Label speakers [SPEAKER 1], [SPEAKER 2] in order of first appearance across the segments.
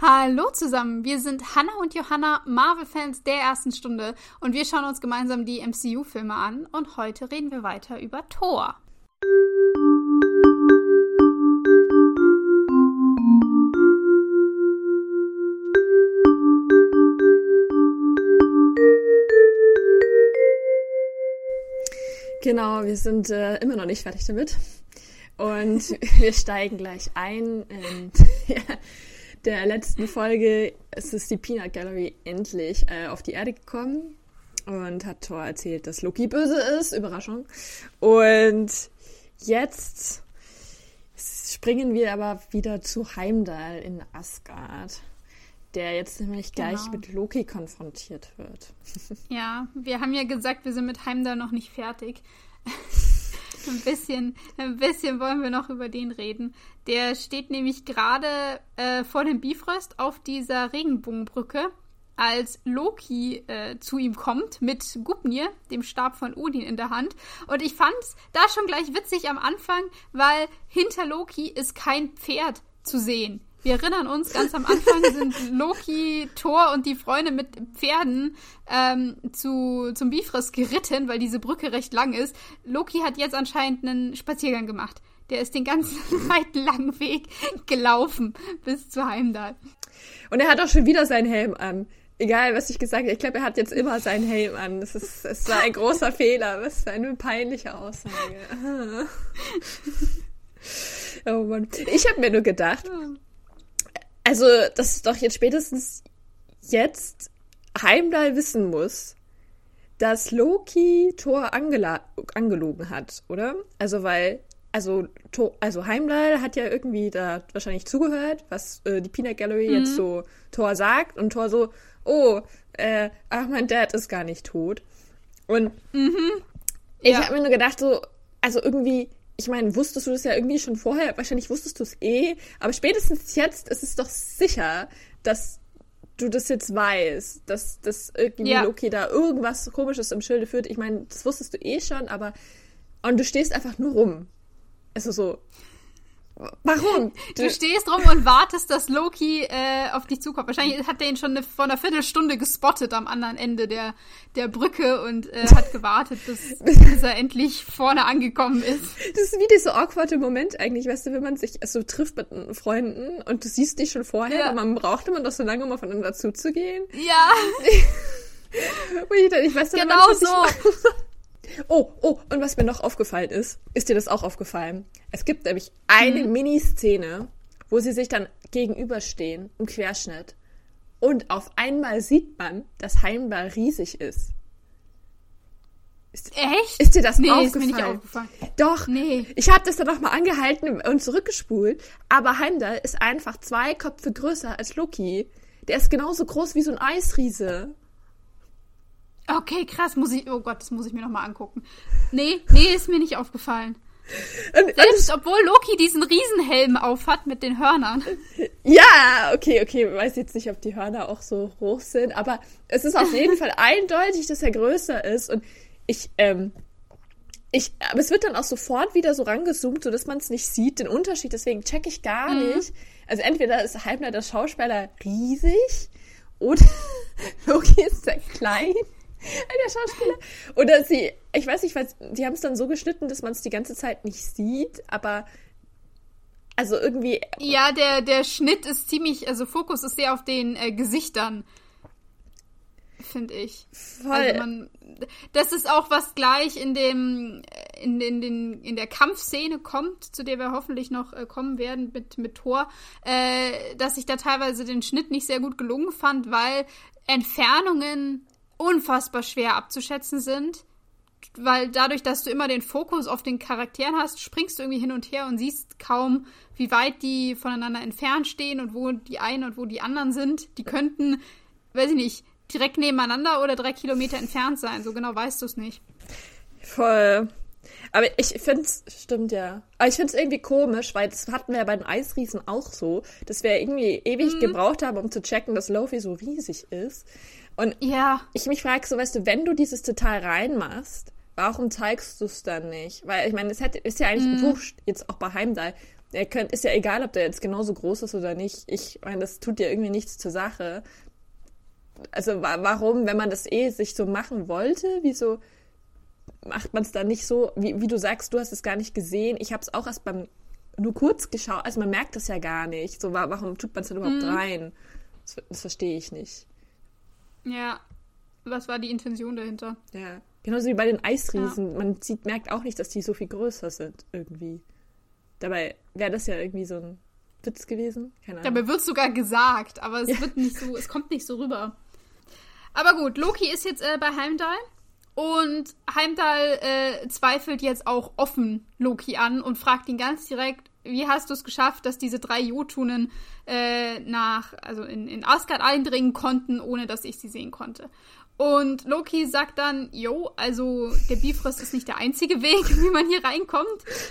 [SPEAKER 1] Hallo zusammen, wir sind Hannah und Johanna, Marvel-Fans der ersten Stunde und wir schauen uns gemeinsam die MCU-Filme an und heute reden wir weiter über Thor.
[SPEAKER 2] Genau, wir sind äh, immer noch nicht fertig damit. Und wir steigen gleich ein in der letzten Folge. Es ist die Peanut Gallery endlich äh, auf die Erde gekommen und hat Thor erzählt, dass Loki böse ist. Überraschung. Und jetzt springen wir aber wieder zu Heimdall in Asgard der jetzt nämlich gleich genau. mit Loki konfrontiert wird.
[SPEAKER 1] Ja, wir haben ja gesagt, wir sind mit Heimdall noch nicht fertig. Ein bisschen, ein bisschen wollen wir noch über den reden. Der steht nämlich gerade äh, vor dem Bifrost auf dieser Regenbogenbrücke, als Loki äh, zu ihm kommt mit Gupnir, dem Stab von Odin in der Hand. Und ich fand's da schon gleich witzig am Anfang, weil hinter Loki ist kein Pferd zu sehen. Wir erinnern uns, ganz am Anfang sind Loki, Thor und die Freunde mit Pferden ähm, zu, zum Bifrost geritten, weil diese Brücke recht lang ist. Loki hat jetzt anscheinend einen Spaziergang gemacht. Der ist den ganzen weiten langen Weg gelaufen bis zu Heimdall.
[SPEAKER 2] Und er hat auch schon wieder seinen Helm an. Egal, was ich gesagt habe, ich glaube, er hat jetzt immer seinen Helm an. Das ist, es war ein großer Fehler. Was für eine peinliche Aussage. oh Mann. Ich habe mir nur gedacht, also, dass doch jetzt spätestens jetzt Heimdall wissen muss, dass Loki Thor angelogen hat, oder? Also, weil, also, Thor, also Heimdall hat ja irgendwie da wahrscheinlich zugehört, was äh, die Peanut Gallery mhm. jetzt so Thor sagt und Thor so, oh, äh, ach, mein Dad ist gar nicht tot. Und mhm. ich ja. habe mir nur gedacht, so, also irgendwie, ich meine, wusstest du das ja irgendwie schon vorher? Wahrscheinlich wusstest du es eh, aber spätestens jetzt ist es doch sicher, dass du das jetzt weißt, dass, dass irgendwie ja. Loki da irgendwas Komisches im Schilde führt. Ich meine, das wusstest du eh schon, aber und du stehst einfach nur rum. Also so, Warum?
[SPEAKER 1] Du, stehst rum und wartest, dass Loki äh, auf dich zukommt. Wahrscheinlich hat er ihn schon eine, vor einer Viertelstunde gespottet am anderen Ende der, der Brücke und äh, hat gewartet, bis, bis er endlich vorne angekommen ist.
[SPEAKER 2] Das ist wie dieser awkwarde Moment eigentlich, weißt du, wenn man sich so also, trifft mit Freunden und du siehst dich schon vorher, ja. aber man braucht immer noch so lange, um aufeinander zuzugehen.
[SPEAKER 1] Ja.
[SPEAKER 2] ich, ich weiß
[SPEAKER 1] genau so.
[SPEAKER 2] Oh, oh, und was mir noch aufgefallen ist, ist dir das auch aufgefallen? Es gibt nämlich eine mhm. Miniszene, wo sie sich dann gegenüberstehen im Querschnitt. Und auf einmal sieht man, dass Heimball riesig ist.
[SPEAKER 1] Ist, Echt?
[SPEAKER 2] Ist dir das
[SPEAKER 1] nee,
[SPEAKER 2] aufgefallen?
[SPEAKER 1] Ist mir nicht aufgefallen?
[SPEAKER 2] Doch. Nee. Ich habe das dann noch mal angehalten und zurückgespult. Aber Heimdall ist einfach zwei Köpfe größer als Loki. Der ist genauso groß wie so ein Eisriese.
[SPEAKER 1] Okay, krass, muss ich, oh Gott, das muss ich mir nochmal angucken. Nee, nee, ist mir nicht aufgefallen. Und, Selbst und, obwohl Loki diesen Riesenhelm aufhat mit den Hörnern.
[SPEAKER 2] Ja, okay, okay, ich weiß jetzt nicht, ob die Hörner auch so hoch sind, aber es ist auf jeden Fall eindeutig, dass er größer ist und ich, ähm, ich, aber es wird dann auch sofort wieder so rangezoomt, so dass man es nicht sieht, den Unterschied, deswegen check ich gar mhm. nicht. Also entweder ist Halbner der Schauspieler riesig oder Loki ist sehr klein. Der Schauspieler. Oder sie, ich weiß nicht, was, die haben es dann so geschnitten, dass man es die ganze Zeit nicht sieht, aber also irgendwie.
[SPEAKER 1] Ja, der, der Schnitt ist ziemlich, also Fokus ist sehr auf den äh, Gesichtern. Finde ich. Voll. Also man, das ist auch was gleich in dem, in, in, in, in der Kampfszene kommt, zu der wir hoffentlich noch äh, kommen werden mit, mit Thor, äh, dass ich da teilweise den Schnitt nicht sehr gut gelungen fand, weil Entfernungen unfassbar schwer abzuschätzen sind, weil dadurch, dass du immer den Fokus auf den Charakteren hast, springst du irgendwie hin und her und siehst kaum, wie weit die voneinander entfernt stehen und wo die einen und wo die anderen sind. Die könnten, weiß ich nicht, direkt nebeneinander oder drei Kilometer entfernt sein. So genau weißt du es nicht.
[SPEAKER 2] Voll. Aber ich finde es, stimmt ja. Aber ich finde es irgendwie komisch, weil das hatten wir ja bei den Eisriesen auch so, dass wir irgendwie ewig mhm. gebraucht haben, um zu checken, dass Lofi so riesig ist. Und ja. ich mich frage so, weißt du, wenn du dieses Detail reinmachst, warum zeigst du es dann nicht? Weil ich meine, es ist ja eigentlich mm. wurscht, jetzt auch bei Heimdall, er könnt, ist ja egal, ob der jetzt genauso groß ist oder nicht. Ich meine, das tut ja irgendwie nichts zur Sache. Also warum, wenn man das eh sich so machen wollte, wieso macht man es dann nicht so, wie, wie du sagst, du hast es gar nicht gesehen. Ich habe es auch erst beim nur kurz geschaut. Also man merkt das ja gar nicht. So, warum tut man es denn überhaupt mhm. rein? Das, das verstehe ich nicht.
[SPEAKER 1] Ja, was war die Intention dahinter?
[SPEAKER 2] Ja, genauso wie bei den Eisriesen. Ja. Man sieht, merkt auch nicht, dass die so viel größer sind irgendwie. Dabei wäre das ja irgendwie so ein Witz gewesen.
[SPEAKER 1] Keine Ahnung. Dabei wird sogar gesagt, aber es ja. wird nicht so, es kommt nicht so rüber. Aber gut, Loki ist jetzt äh, bei Heimdall und Heimdall äh, zweifelt jetzt auch offen Loki an und fragt ihn ganz direkt, wie hast du es geschafft, dass diese drei Jotunen äh, nach, also in, in Asgard eindringen konnten, ohne dass ich sie sehen konnte? Und Loki sagt dann, jo, also der Bifrost ist nicht der einzige Weg, wie man hier reinkommt.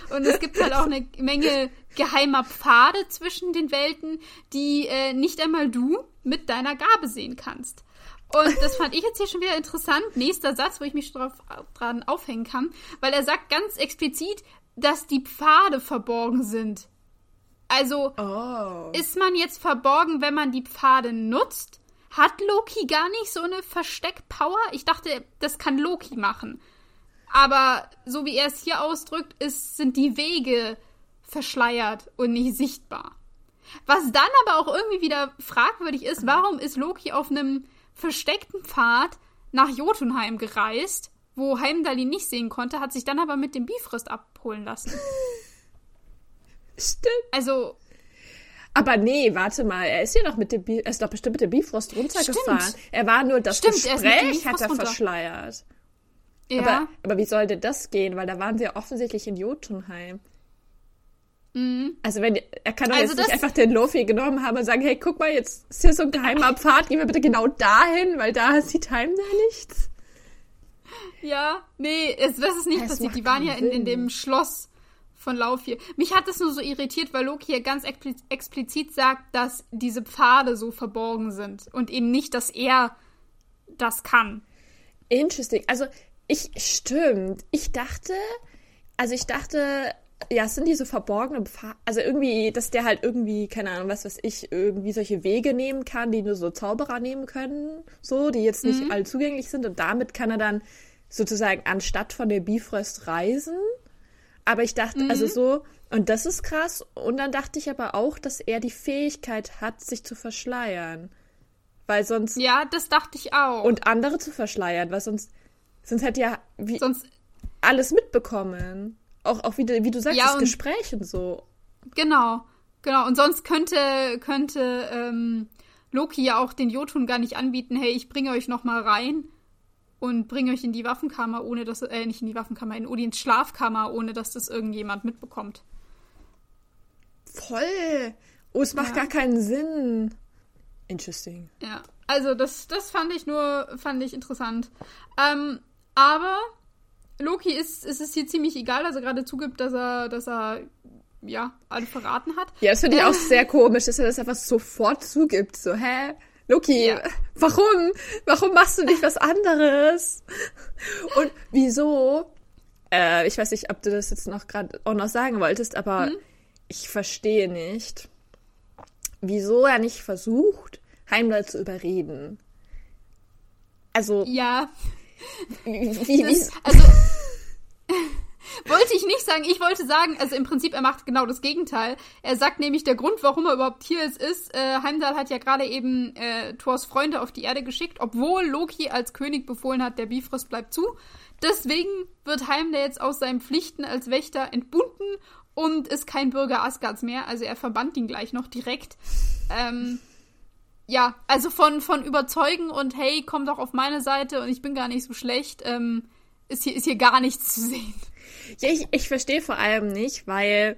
[SPEAKER 1] Und es gibt halt auch eine Menge geheimer Pfade zwischen den Welten, die äh, nicht einmal du mit deiner Gabe sehen kannst. Und das fand ich jetzt hier schon wieder interessant. Nächster Satz, wo ich mich drauf, dran aufhängen kann, weil er sagt ganz explizit, dass die Pfade verborgen sind. Also oh. ist man jetzt verborgen, wenn man die Pfade nutzt? Hat Loki gar nicht so eine Versteckpower? Ich dachte, das kann Loki machen. Aber so wie er es hier ausdrückt, ist, sind die Wege verschleiert und nicht sichtbar. Was dann aber auch irgendwie wieder fragwürdig ist, warum ist Loki auf einem versteckten Pfad nach Jotunheim gereist, wo Heimdall ihn nicht sehen konnte, hat sich dann aber mit dem Bifrost abholen lassen.
[SPEAKER 2] Stimmt.
[SPEAKER 1] Also.
[SPEAKER 2] Aber nee, warte mal, er ist ja noch mit dem Bi er ist doch bestimmt mit dem Bifrost runtergefahren. Stimmt. Er war nur das Stimmt, Gespräch er hat er runter. verschleiert. Ja. Aber, aber wie sollte das gehen? Weil da waren sie ja offensichtlich in Jotunheim. Mhm. Also wenn er kann doch also jetzt nicht einfach den Lofi genommen haben und sagen, hey, guck mal, jetzt ist hier so ein geheimer Pfad, gehen wir bitte genau dahin, weil da sieht Heim da nichts.
[SPEAKER 1] Ja, nee, es, das ist nicht das passiert. Die waren ja in, in, dem Schloss von Laufir. Mich hat das nur so irritiert, weil Loki ja ganz explizit sagt, dass diese Pfade so verborgen sind und eben nicht, dass er das kann.
[SPEAKER 2] Interesting. Also, ich, stimmt. Ich dachte, also ich dachte, ja, es sind diese verborgenen Pfade, also irgendwie, dass der halt irgendwie, keine Ahnung, was weiß ich, irgendwie solche Wege nehmen kann, die nur so Zauberer nehmen können, so, die jetzt nicht mhm. allzugänglich sind und damit kann er dann sozusagen anstatt von der Bifrost reisen. Aber ich dachte, also mhm. also so, und das ist krass. Und dann dachte ich aber auch, dass er die Fähigkeit hat, sich zu verschleiern. Weil sonst.
[SPEAKER 1] Ja, das dachte ich auch.
[SPEAKER 2] Und andere zu verschleiern, weil sonst, sonst hätte ja wie, sonst alles mitbekommen. Auch, auch wie, wie du sagst, ja, das Gespräch und so.
[SPEAKER 1] Genau, genau. Und sonst könnte, könnte ähm, Loki ja auch den Jotun gar nicht anbieten, hey, ich bringe euch noch mal rein und bringe euch in die Waffenkammer, ohne dass, äh, nicht in die Waffenkammer, in Odins Schlafkammer, ohne dass das irgendjemand mitbekommt.
[SPEAKER 2] Voll. Oh, es macht ja. gar keinen Sinn. Interesting.
[SPEAKER 1] Ja, also das, das fand ich nur, fand ich interessant. Ähm, aber Loki ist, ist es hier ziemlich egal, dass er gerade zugibt, dass er, dass er ja, alle verraten hat.
[SPEAKER 2] Ja, das finde ich auch sehr komisch, dass er das einfach sofort zugibt. So, hä? Loki, ja. warum? Warum machst du nicht was anderes? Und wieso? Äh, ich weiß nicht, ob du das jetzt noch gerade auch noch sagen wolltest, aber hm? ich verstehe nicht, wieso er nicht versucht, Heimdall zu überreden. Also.
[SPEAKER 1] Ja.
[SPEAKER 2] Wie, wie,
[SPEAKER 1] das, also. wollte ich nicht sagen. Ich wollte sagen, also im Prinzip, er macht genau das Gegenteil. Er sagt nämlich, der Grund, warum er überhaupt hier ist, ist, äh, Heimdall hat ja gerade eben äh, Thors Freunde auf die Erde geschickt, obwohl Loki als König befohlen hat, der Bifrost bleibt zu. Deswegen wird Heimdall jetzt aus seinen Pflichten als Wächter entbunden und ist kein Bürger Asgards mehr. Also er verbannt ihn gleich noch direkt. Ähm, ja, also von, von überzeugen und hey, komm doch auf meine Seite und ich bin gar nicht so schlecht, ähm, ist, hier, ist hier gar nichts zu sehen.
[SPEAKER 2] Ja, ich, ich verstehe vor allem nicht, weil,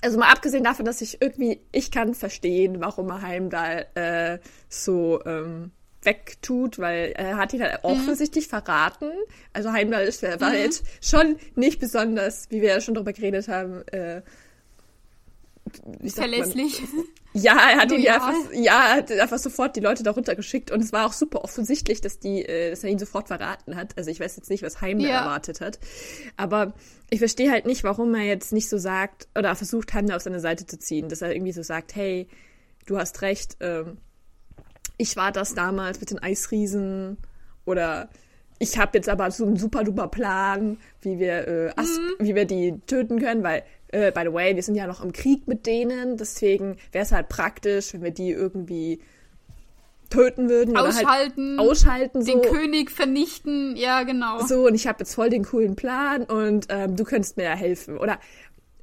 [SPEAKER 2] also mal abgesehen davon, dass ich irgendwie, ich kann verstehen, warum er Heimdall äh, so ähm, wegtut, weil er hat ihn halt mhm. offensichtlich verraten. Also Heimdall ist, war mhm. jetzt schon nicht besonders, wie wir ja schon drüber geredet haben, äh,
[SPEAKER 1] verlässlich.
[SPEAKER 2] Man, ja, er hat ihn ja einfach, ja, hat einfach sofort die Leute darunter geschickt und es war auch super offensichtlich, dass die, äh, dass er ihn sofort verraten hat. Also ich weiß jetzt nicht, was Heimler ja. erwartet hat. Aber ich verstehe halt nicht, warum er jetzt nicht so sagt oder versucht, Heimler auf seine Seite zu ziehen, dass er irgendwie so sagt, hey, du hast recht, ähm, ich war das damals mit den Eisriesen oder ich habe jetzt aber so einen super duper Plan, wie wir, äh, As mhm. wie wir die töten können, weil, äh, by the way, wir sind ja noch im Krieg mit denen, deswegen wäre es halt praktisch, wenn wir die irgendwie töten würden.
[SPEAKER 1] Ausschalten.
[SPEAKER 2] Oder halt ausschalten.
[SPEAKER 1] Den König vernichten, ja, genau.
[SPEAKER 2] So, und ich habe jetzt voll den coolen Plan und ähm, du könntest mir ja helfen. Oder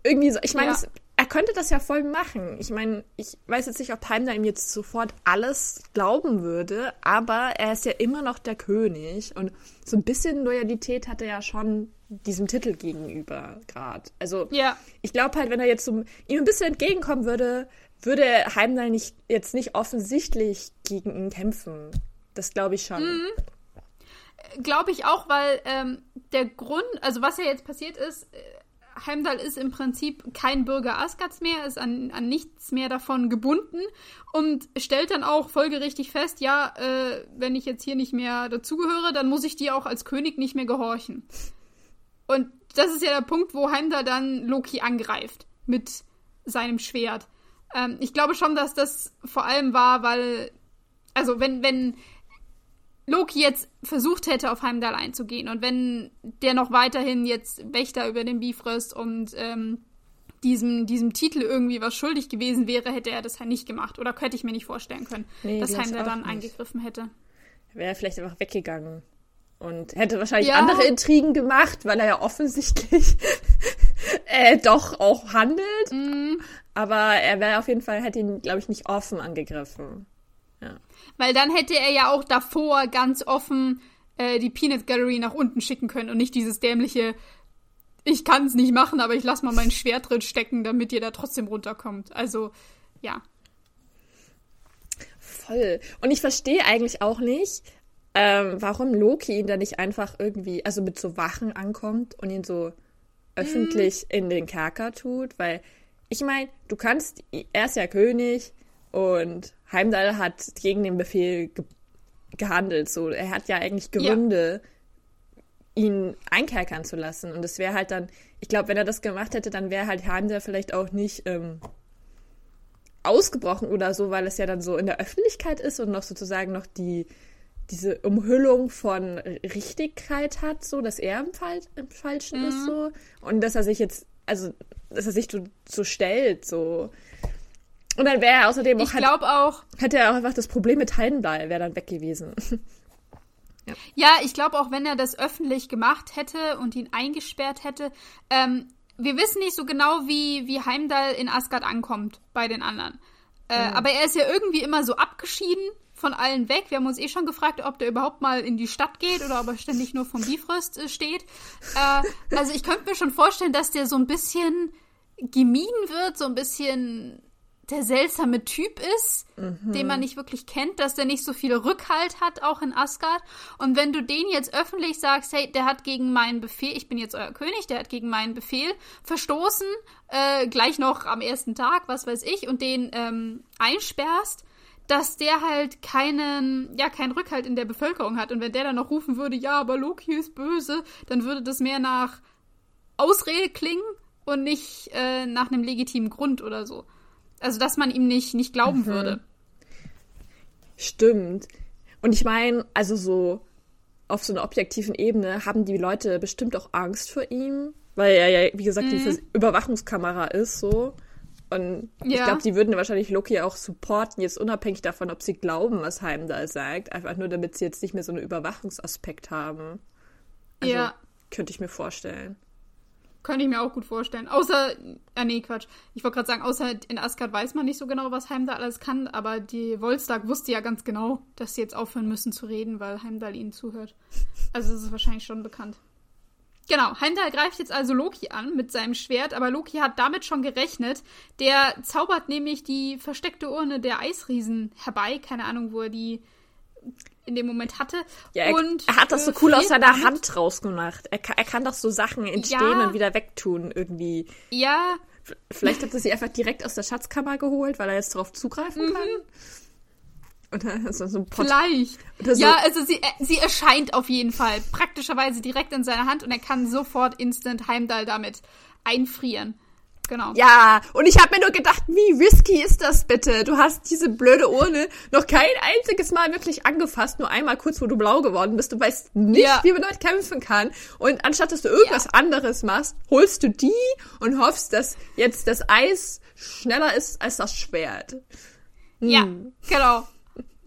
[SPEAKER 2] irgendwie so, ich meine, ja er könnte das ja voll machen. Ich meine, ich weiß jetzt nicht, ob Heimdall ihm jetzt sofort alles glauben würde, aber er ist ja immer noch der König und so ein bisschen Loyalität hat er ja schon diesem Titel gegenüber gerade. Also ja. ich glaube halt, wenn er jetzt so, ihm ein bisschen entgegenkommen würde, würde Heimdall nicht jetzt nicht offensichtlich gegen ihn kämpfen. Das glaube ich schon. Mhm.
[SPEAKER 1] Glaube ich auch, weil ähm, der Grund, also was ja jetzt passiert ist, äh, Heimdall ist im Prinzip kein Bürger Asgards mehr, ist an, an nichts mehr davon gebunden und stellt dann auch folgerichtig fest, ja, äh, wenn ich jetzt hier nicht mehr dazugehöre, dann muss ich dir auch als König nicht mehr gehorchen. Und das ist ja der Punkt, wo Heimdall dann Loki angreift mit seinem Schwert. Ähm, ich glaube schon, dass das vor allem war, weil, also wenn, wenn Loki jetzt versucht hätte, auf Heimdall einzugehen und wenn der noch weiterhin jetzt Wächter über den Bifrost und ähm, diesem, diesem Titel irgendwie was schuldig gewesen wäre, hätte er das halt nicht gemacht. Oder könnte ich mir nicht vorstellen können, nee, dass Heimdall dann nicht. eingegriffen hätte.
[SPEAKER 2] Wäre vielleicht einfach weggegangen und hätte wahrscheinlich ja. andere Intrigen gemacht, weil er ja offensichtlich äh, doch auch handelt. Mm. Aber er wäre auf jeden Fall, hätte ihn, glaube ich, nicht offen angegriffen. Ja.
[SPEAKER 1] Weil dann hätte er ja auch davor ganz offen äh, die Peanut Gallery nach unten schicken können und nicht dieses dämliche, ich kann es nicht machen, aber ich lass mal mein Schwert drin stecken, damit ihr da trotzdem runterkommt. Also, ja.
[SPEAKER 2] Voll. Und ich verstehe eigentlich auch nicht, ähm, warum Loki ihn da nicht einfach irgendwie, also mit so Wachen ankommt und ihn so öffentlich mm. in den Kerker tut, weil ich meine, du kannst, er ist ja König und Heimdall hat gegen den Befehl ge gehandelt. So, er hat ja eigentlich Gründe, ja. ihn einkerkern zu lassen. Und es wäre halt dann, ich glaube, wenn er das gemacht hätte, dann wäre halt Heimdall vielleicht auch nicht ähm, ausgebrochen oder so, weil es ja dann so in der Öffentlichkeit ist und noch sozusagen noch die diese Umhüllung von Richtigkeit hat, so dass er im, Fall, im Falschen mhm. ist so und dass er sich jetzt, also dass er sich so, so stellt, so und dann wäre er außerdem
[SPEAKER 1] auch. Ich glaube auch.
[SPEAKER 2] Hätte er auch einfach das Problem mit Heimdall, wäre dann weg gewesen.
[SPEAKER 1] ja. ja, ich glaube auch, wenn er das öffentlich gemacht hätte und ihn eingesperrt hätte, ähm, wir wissen nicht so genau, wie, wie Heimdall in Asgard ankommt bei den anderen. Äh, mhm. Aber er ist ja irgendwie immer so abgeschieden von allen weg. Wir haben uns eh schon gefragt, ob der überhaupt mal in die Stadt geht oder ob er ständig nur vom Bifrost äh, steht. Äh, also ich könnte mir schon vorstellen, dass der so ein bisschen gemieden wird, so ein bisschen der seltsame Typ ist, mhm. den man nicht wirklich kennt, dass der nicht so viel Rückhalt hat, auch in Asgard. Und wenn du den jetzt öffentlich sagst, hey, der hat gegen meinen Befehl, ich bin jetzt euer König, der hat gegen meinen Befehl verstoßen, äh, gleich noch am ersten Tag, was weiß ich, und den ähm, einsperrst, dass der halt keinen, ja, keinen Rückhalt in der Bevölkerung hat. Und wenn der dann noch rufen würde, ja, aber Loki ist böse, dann würde das mehr nach Ausrede klingen und nicht äh, nach einem legitimen Grund oder so. Also, dass man ihm nicht, nicht glauben mhm. würde.
[SPEAKER 2] Stimmt. Und ich meine, also so auf so einer objektiven Ebene haben die Leute bestimmt auch Angst vor ihm, weil er ja, wie gesagt, mhm. diese Überwachungskamera ist so. Und ja. ich glaube, die würden wahrscheinlich Loki auch supporten, jetzt unabhängig davon, ob sie glauben, was Heimdall sagt. Einfach nur, damit sie jetzt nicht mehr so einen Überwachungsaspekt haben. Also, ja. Könnte ich mir vorstellen.
[SPEAKER 1] Könnte ich mir auch gut vorstellen. Außer, ah nee, Quatsch. Ich wollte gerade sagen, außer in Asgard weiß man nicht so genau, was Heimdall alles kann, aber die Wolstag wusste ja ganz genau, dass sie jetzt aufhören müssen zu reden, weil Heimdall ihnen zuhört. Also ist wahrscheinlich schon bekannt. Genau, Heimdall greift jetzt also Loki an mit seinem Schwert, aber Loki hat damit schon gerechnet. Der zaubert nämlich die versteckte Urne der Eisriesen herbei. Keine Ahnung, wo er die in dem Moment hatte.
[SPEAKER 2] Ja, er, und, er hat das so cool aus seiner Hand rausgemacht. Er kann, er kann doch so Sachen entstehen ja, und wieder wegtun irgendwie.
[SPEAKER 1] Ja,
[SPEAKER 2] Vielleicht hat er sie einfach direkt aus der Schatzkammer geholt, weil er jetzt darauf zugreifen
[SPEAKER 1] Mhm.
[SPEAKER 2] kann. Oder so, ein Pot
[SPEAKER 1] Vielleicht.
[SPEAKER 2] So-
[SPEAKER 1] Ja, also sie, äh, sie erscheint auf jeden Fall praktischerweise direkt in seiner Hand und er kann sofort instant Heimdall damit einfrieren. Genau.
[SPEAKER 2] Ja, und ich habe mir nur gedacht, wie risky ist das bitte? Du hast diese blöde Urne noch kein einziges Mal wirklich angefasst, nur einmal kurz, wo du blau geworden bist. Du weißt nicht,
[SPEAKER 1] Ja.
[SPEAKER 2] wie man damit kämpfen kann. Und anstatt dass du irgendwas
[SPEAKER 1] Ja.
[SPEAKER 2] anderes machst, holst du die und hoffst, dass jetzt das Eis schneller ist als das Schwert.
[SPEAKER 1] Ja,
[SPEAKER 2] Hm.
[SPEAKER 1] genau.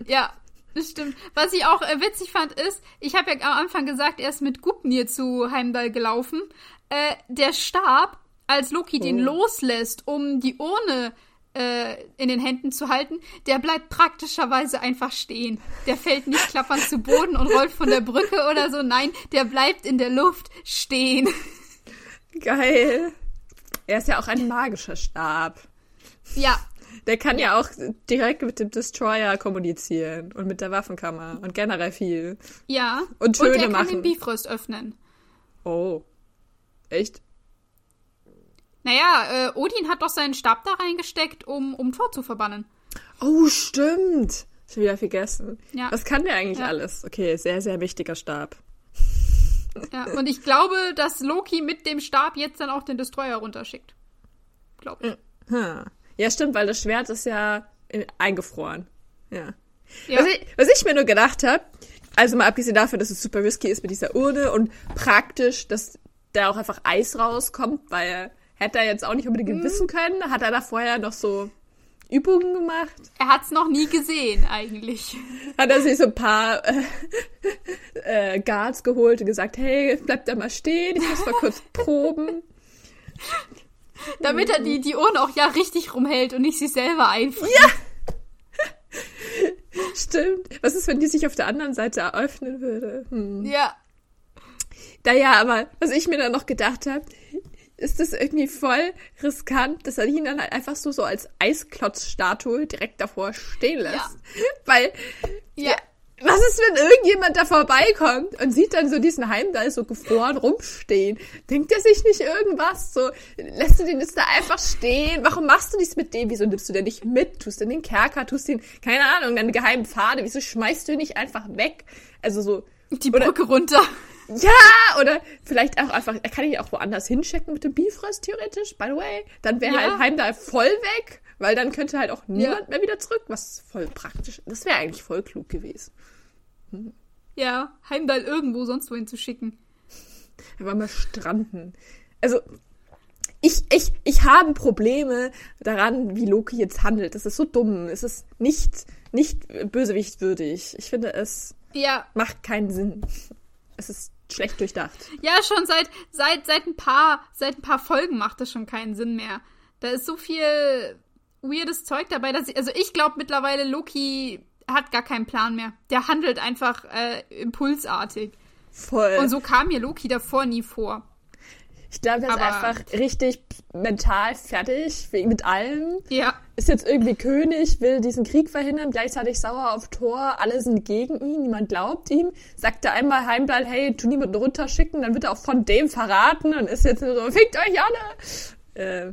[SPEAKER 1] Ja, das stimmt. Was ich auch äh, witzig fand, ist, ich habe ja am Anfang gesagt, er ist mit Gupnir zu Heimdall gelaufen. Äh, der Stab, als Loki den
[SPEAKER 2] Oh.
[SPEAKER 1] loslässt, um die Urne äh, in den Händen zu halten, der bleibt praktischerweise einfach stehen. Der fällt nicht klappernd zu Boden und rollt von der Brücke oder so. Nein, der bleibt in der Luft stehen.
[SPEAKER 2] Geil. Er ist ja auch ein magischer Stab.
[SPEAKER 1] Ja,
[SPEAKER 2] Der kann ja auch direkt mit dem Destroyer kommunizieren und mit der Waffenkammer und generell viel.
[SPEAKER 1] ja.
[SPEAKER 2] Und
[SPEAKER 1] und
[SPEAKER 2] Töne
[SPEAKER 1] er kann
[SPEAKER 2] machen.
[SPEAKER 1] den Bifrost öffnen.
[SPEAKER 2] Oh. Echt?
[SPEAKER 1] Naja, äh, Odin hat doch seinen Stab da reingesteckt, um, um Thor zu verbannen.
[SPEAKER 2] Oh, stimmt. Schon wieder vergessen.
[SPEAKER 1] Ja.
[SPEAKER 2] Was kann der eigentlich
[SPEAKER 1] Ja.
[SPEAKER 2] alles? Okay, sehr, sehr mächtiger Stab.
[SPEAKER 1] Ja, und ich glaube, dass Loki mit dem Stab jetzt dann auch den Destroyer runterschickt. Glaube ich.
[SPEAKER 2] Hm. Ja, stimmt, weil das Schwert ist ja eingefroren. Ja.
[SPEAKER 1] Ja.
[SPEAKER 2] Was, ich, was ich mir nur gedacht habe, also mal abgesehen davon, dass es super risky ist mit dieser Urne und praktisch, dass da auch einfach Eis rauskommt, weil hätte er jetzt auch nicht unbedingt
[SPEAKER 1] Mhm.
[SPEAKER 2] wissen können, hat er da vorher noch so Übungen gemacht.
[SPEAKER 1] Er hat's noch nie gesehen, eigentlich.
[SPEAKER 2] Hat er sich so ein paar äh, äh, Guards geholt und gesagt, hey, bleib da mal stehen, ich muss mal kurz proben.
[SPEAKER 1] Damit er die, die Urne auch ja richtig rumhält und nicht sich selber einfriert.
[SPEAKER 2] Stimmt. Was ist, wenn die sich auf der anderen Seite eröffnen würde? Hm.
[SPEAKER 1] Ja.
[SPEAKER 2] Naja, aber was ich mir dann noch gedacht habe, ist das irgendwie voll riskant, dass er ihn dann halt einfach so, so als Eisklotzstatue direkt davor stehen lässt.
[SPEAKER 1] Ja.
[SPEAKER 2] Weil,
[SPEAKER 1] Ja.
[SPEAKER 2] was ist, wenn irgendjemand da vorbeikommt und sieht dann so diesen Heimdall so gefroren rumstehen? Denkt er sich nicht irgendwas? So, lässt du den jetzt da einfach stehen? Warum machst du nichts mit dem? Wieso nimmst du den nicht mit? Tust du in den Kerker? Tust du ihn, keine Ahnung, deine geheimen Pfade? Wieso schmeißt du ihn nicht einfach weg? Also so,
[SPEAKER 1] Die Brücke runter.
[SPEAKER 2] Ja, oder vielleicht auch einfach, er kann ihn auch woanders hinschicken mit dem Bifrost theoretisch, by the way. Dann wäre
[SPEAKER 1] Ja.
[SPEAKER 2] halt Heimdall voll weg, weil dann könnte halt auch niemand mehr wieder zurück, was voll praktisch Das wäre eigentlich voll klug gewesen.
[SPEAKER 1] Ja, Heimdall irgendwo sonst wohin zu schicken.
[SPEAKER 2] Aber mal stranden. Also, ich, ich, ich habe Probleme daran, wie Loki jetzt handelt. Das ist so dumm. Es ist nicht, nicht bösewichtwürdig. Ich finde, es
[SPEAKER 1] Ja,
[SPEAKER 2] macht keinen Sinn. Es ist schlecht durchdacht.
[SPEAKER 1] ja, schon seit, seit, seit ein paar, seit ein paar Folgen macht das schon keinen Sinn mehr. Da ist so viel weirdes Zeug dabei, dass ich, also ich glaube mittlerweile Loki hat gar keinen Plan mehr. Der handelt einfach äh, impulsartig.
[SPEAKER 2] Voll.
[SPEAKER 1] Und so kam mir Loki davor nie vor.
[SPEAKER 2] Ich glaube, er ist einfach richtig mental fertig mit allem.
[SPEAKER 1] Ja,
[SPEAKER 2] Ist jetzt irgendwie König, will diesen Krieg verhindern, gleichzeitig sauer auf Thor, alle sind gegen ihn, niemand glaubt ihm. Sagt er einmal Heimdall, hey, tu niemanden runterschicken, dann wird er auch von dem verraten und ist jetzt nur so, fickt euch alle. Äh,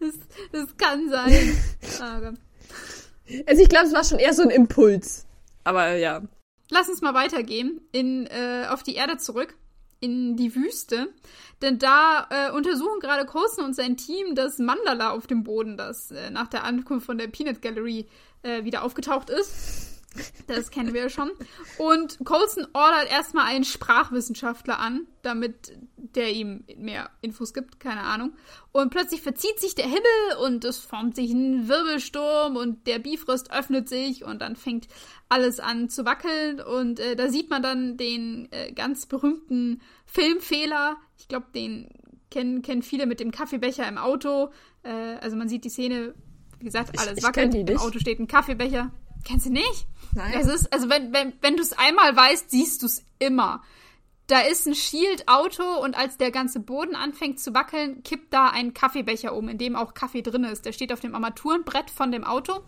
[SPEAKER 1] das, das kann sein. Ah,
[SPEAKER 2] also ich glaube, es war schon eher so ein Impuls. Aber ja.
[SPEAKER 1] Lass uns mal weitergehen in, äh, auf die Erde zurück, in die Wüste. Denn da äh, untersuchen gerade Coulson und sein Team das Mandala auf dem Boden, das äh, nach der Ankunft von der Peanut Gallery äh, wieder aufgetaucht ist. Das kennen wir ja schon. Und Coulson ordert erstmal einen Sprachwissenschaftler an, damit der ihm mehr Infos gibt, keine Ahnung. Und plötzlich verzieht sich der Himmel und es formt sich ein Wirbelsturm und der Bifrost öffnet sich und dann fängt alles an zu wackeln. Und äh, da sieht man dann den äh, ganz berühmten Filmfehler. Ich glaube, den kennen, kennen viele mit dem Kaffeebecher im Auto. Äh, also man sieht die Szene, wie gesagt, alles
[SPEAKER 2] ich
[SPEAKER 1] wackelt.
[SPEAKER 2] kenn die
[SPEAKER 1] Im. Auto steht ein Kaffeebecher. Kennst du nicht?
[SPEAKER 2] Nein.
[SPEAKER 1] Es ist, also wenn, wenn, wenn du es einmal weißt, siehst du es immer. Da ist ein Shield-Auto und als der ganze Boden anfängt zu wackeln, kippt da ein Kaffeebecher um, in dem auch Kaffee drin ist. Der steht auf dem Armaturenbrett von dem Auto.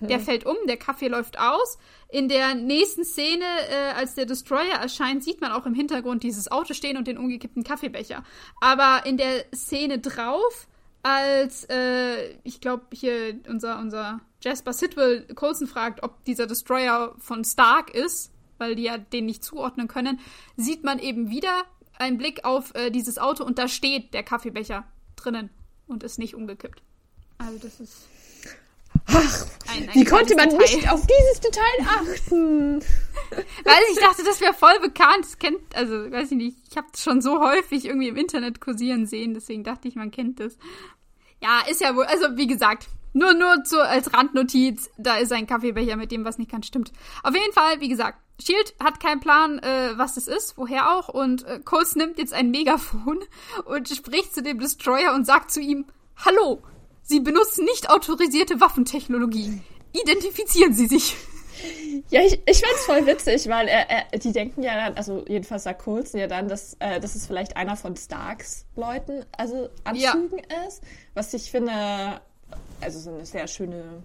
[SPEAKER 1] Mhm. Der fällt um, der Kaffee läuft aus. In der nächsten Szene, äh, als der Destroyer erscheint, sieht man auch im Hintergrund dieses Auto stehen und den umgekippten Kaffeebecher. Aber in der Szene drauf, als äh, ich glaube hier unser, unser Jasper Sidwell Coulson fragt, ob dieser Destroyer von Stark ist, weil die ja den nicht zuordnen können, sieht man eben wieder einen Blick auf äh, dieses Auto und da steht der Kaffeebecher drinnen und ist nicht umgekippt. Also das ist.
[SPEAKER 2] Ach, ein, ein wie konnte man Detail. nicht auf dieses Detail achten?
[SPEAKER 1] Weil ich dachte, das wäre voll bekannt. Das kennt, also weiß ich nicht, ich habe es schon so häufig irgendwie im Internet kursieren sehen, deswegen dachte ich, man kennt das. Ja, ist ja wohl, also wie gesagt, nur, nur zu, als Randnotiz, da ist ein Kaffeebecher mit dem, was nicht ganz stimmt. Auf jeden Fall, wie gesagt, Shield hat keinen Plan, äh, was das ist, woher auch, und äh, Coles nimmt jetzt ein Megafon und spricht zu dem Destroyer und sagt zu ihm, Hallo, Sie benutzen nicht autorisierte Waffentechnologie. Identifizieren Sie sich.
[SPEAKER 2] Ja, ich, ich find's voll witzig, weil er, er, die denken ja dann, also jedenfalls sagt Coulson ja dann, dass, äh, dass es vielleicht einer von Starks Leuten, also Anzügen ja. ist, was ich finde, also so eine sehr schöne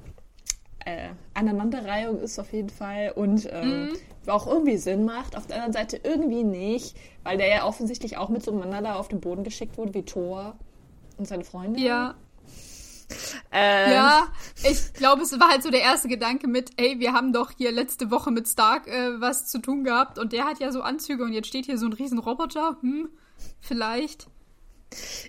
[SPEAKER 2] äh, Aneinanderreihung ist auf jeden Fall und ähm, mhm. auch irgendwie Sinn macht. Auf der anderen Seite irgendwie nicht, weil der ja offensichtlich auch mit so einem Mann da auf den Boden geschickt wurde, wie Thor und seine Freunde.
[SPEAKER 1] Ja. Ähm. Ja, ich glaube, es war halt so der erste Gedanke mit, ey, wir haben doch hier letzte Woche mit Stark äh, was zu tun gehabt und der hat ja so Anzüge und jetzt steht hier so ein riesen Roboter. Hm, vielleicht.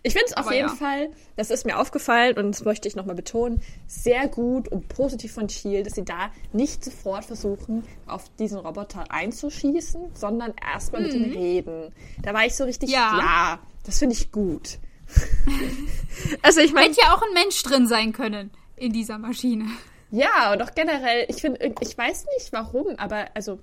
[SPEAKER 2] Ich finde es auf jeden ja. Fall, das ist mir aufgefallen und das möchte ich nochmal betonen, sehr gut und positiv von Shield, dass sie da nicht sofort versuchen, auf diesen Roboter einzuschießen, sondern erstmal mhm. mit ihm reden. Da war ich so richtig, ja, ja das finde ich gut.
[SPEAKER 1] also ich meine. Hätte ja auch ein Mensch drin sein können in dieser Maschine.
[SPEAKER 2] Ja, und auch generell, ich finde, ich weiß nicht warum, aber also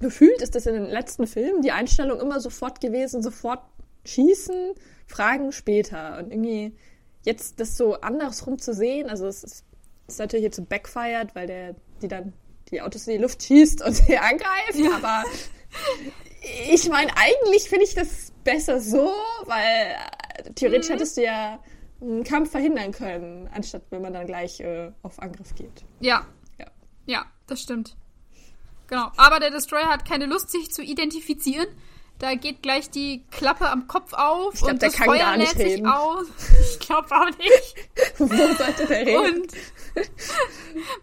[SPEAKER 2] gefühlt ist das in den letzten Filmen die Einstellung immer sofort gewesen, sofort schießen, Fragen später. Und irgendwie jetzt das so andersrum zu sehen, also es ist, ist natürlich jetzt so backfired, weil der die dann die Autos in die Luft schießt und sie angreift, ja. aber ich meine, eigentlich finde ich das besser so, weil äh, theoretisch mhm. hättest du ja einen Kampf verhindern können, anstatt wenn man dann gleich äh, auf Angriff geht.
[SPEAKER 1] Ja. ja. Ja, das stimmt. Genau. Aber der Destroyer hat keine Lust, sich zu identifizieren. Da geht gleich die Klappe am Kopf auf
[SPEAKER 2] ich glaub, und das Feuer lädt sich
[SPEAKER 1] aus. Ich glaube auch nicht. Wo sollte der reden? Und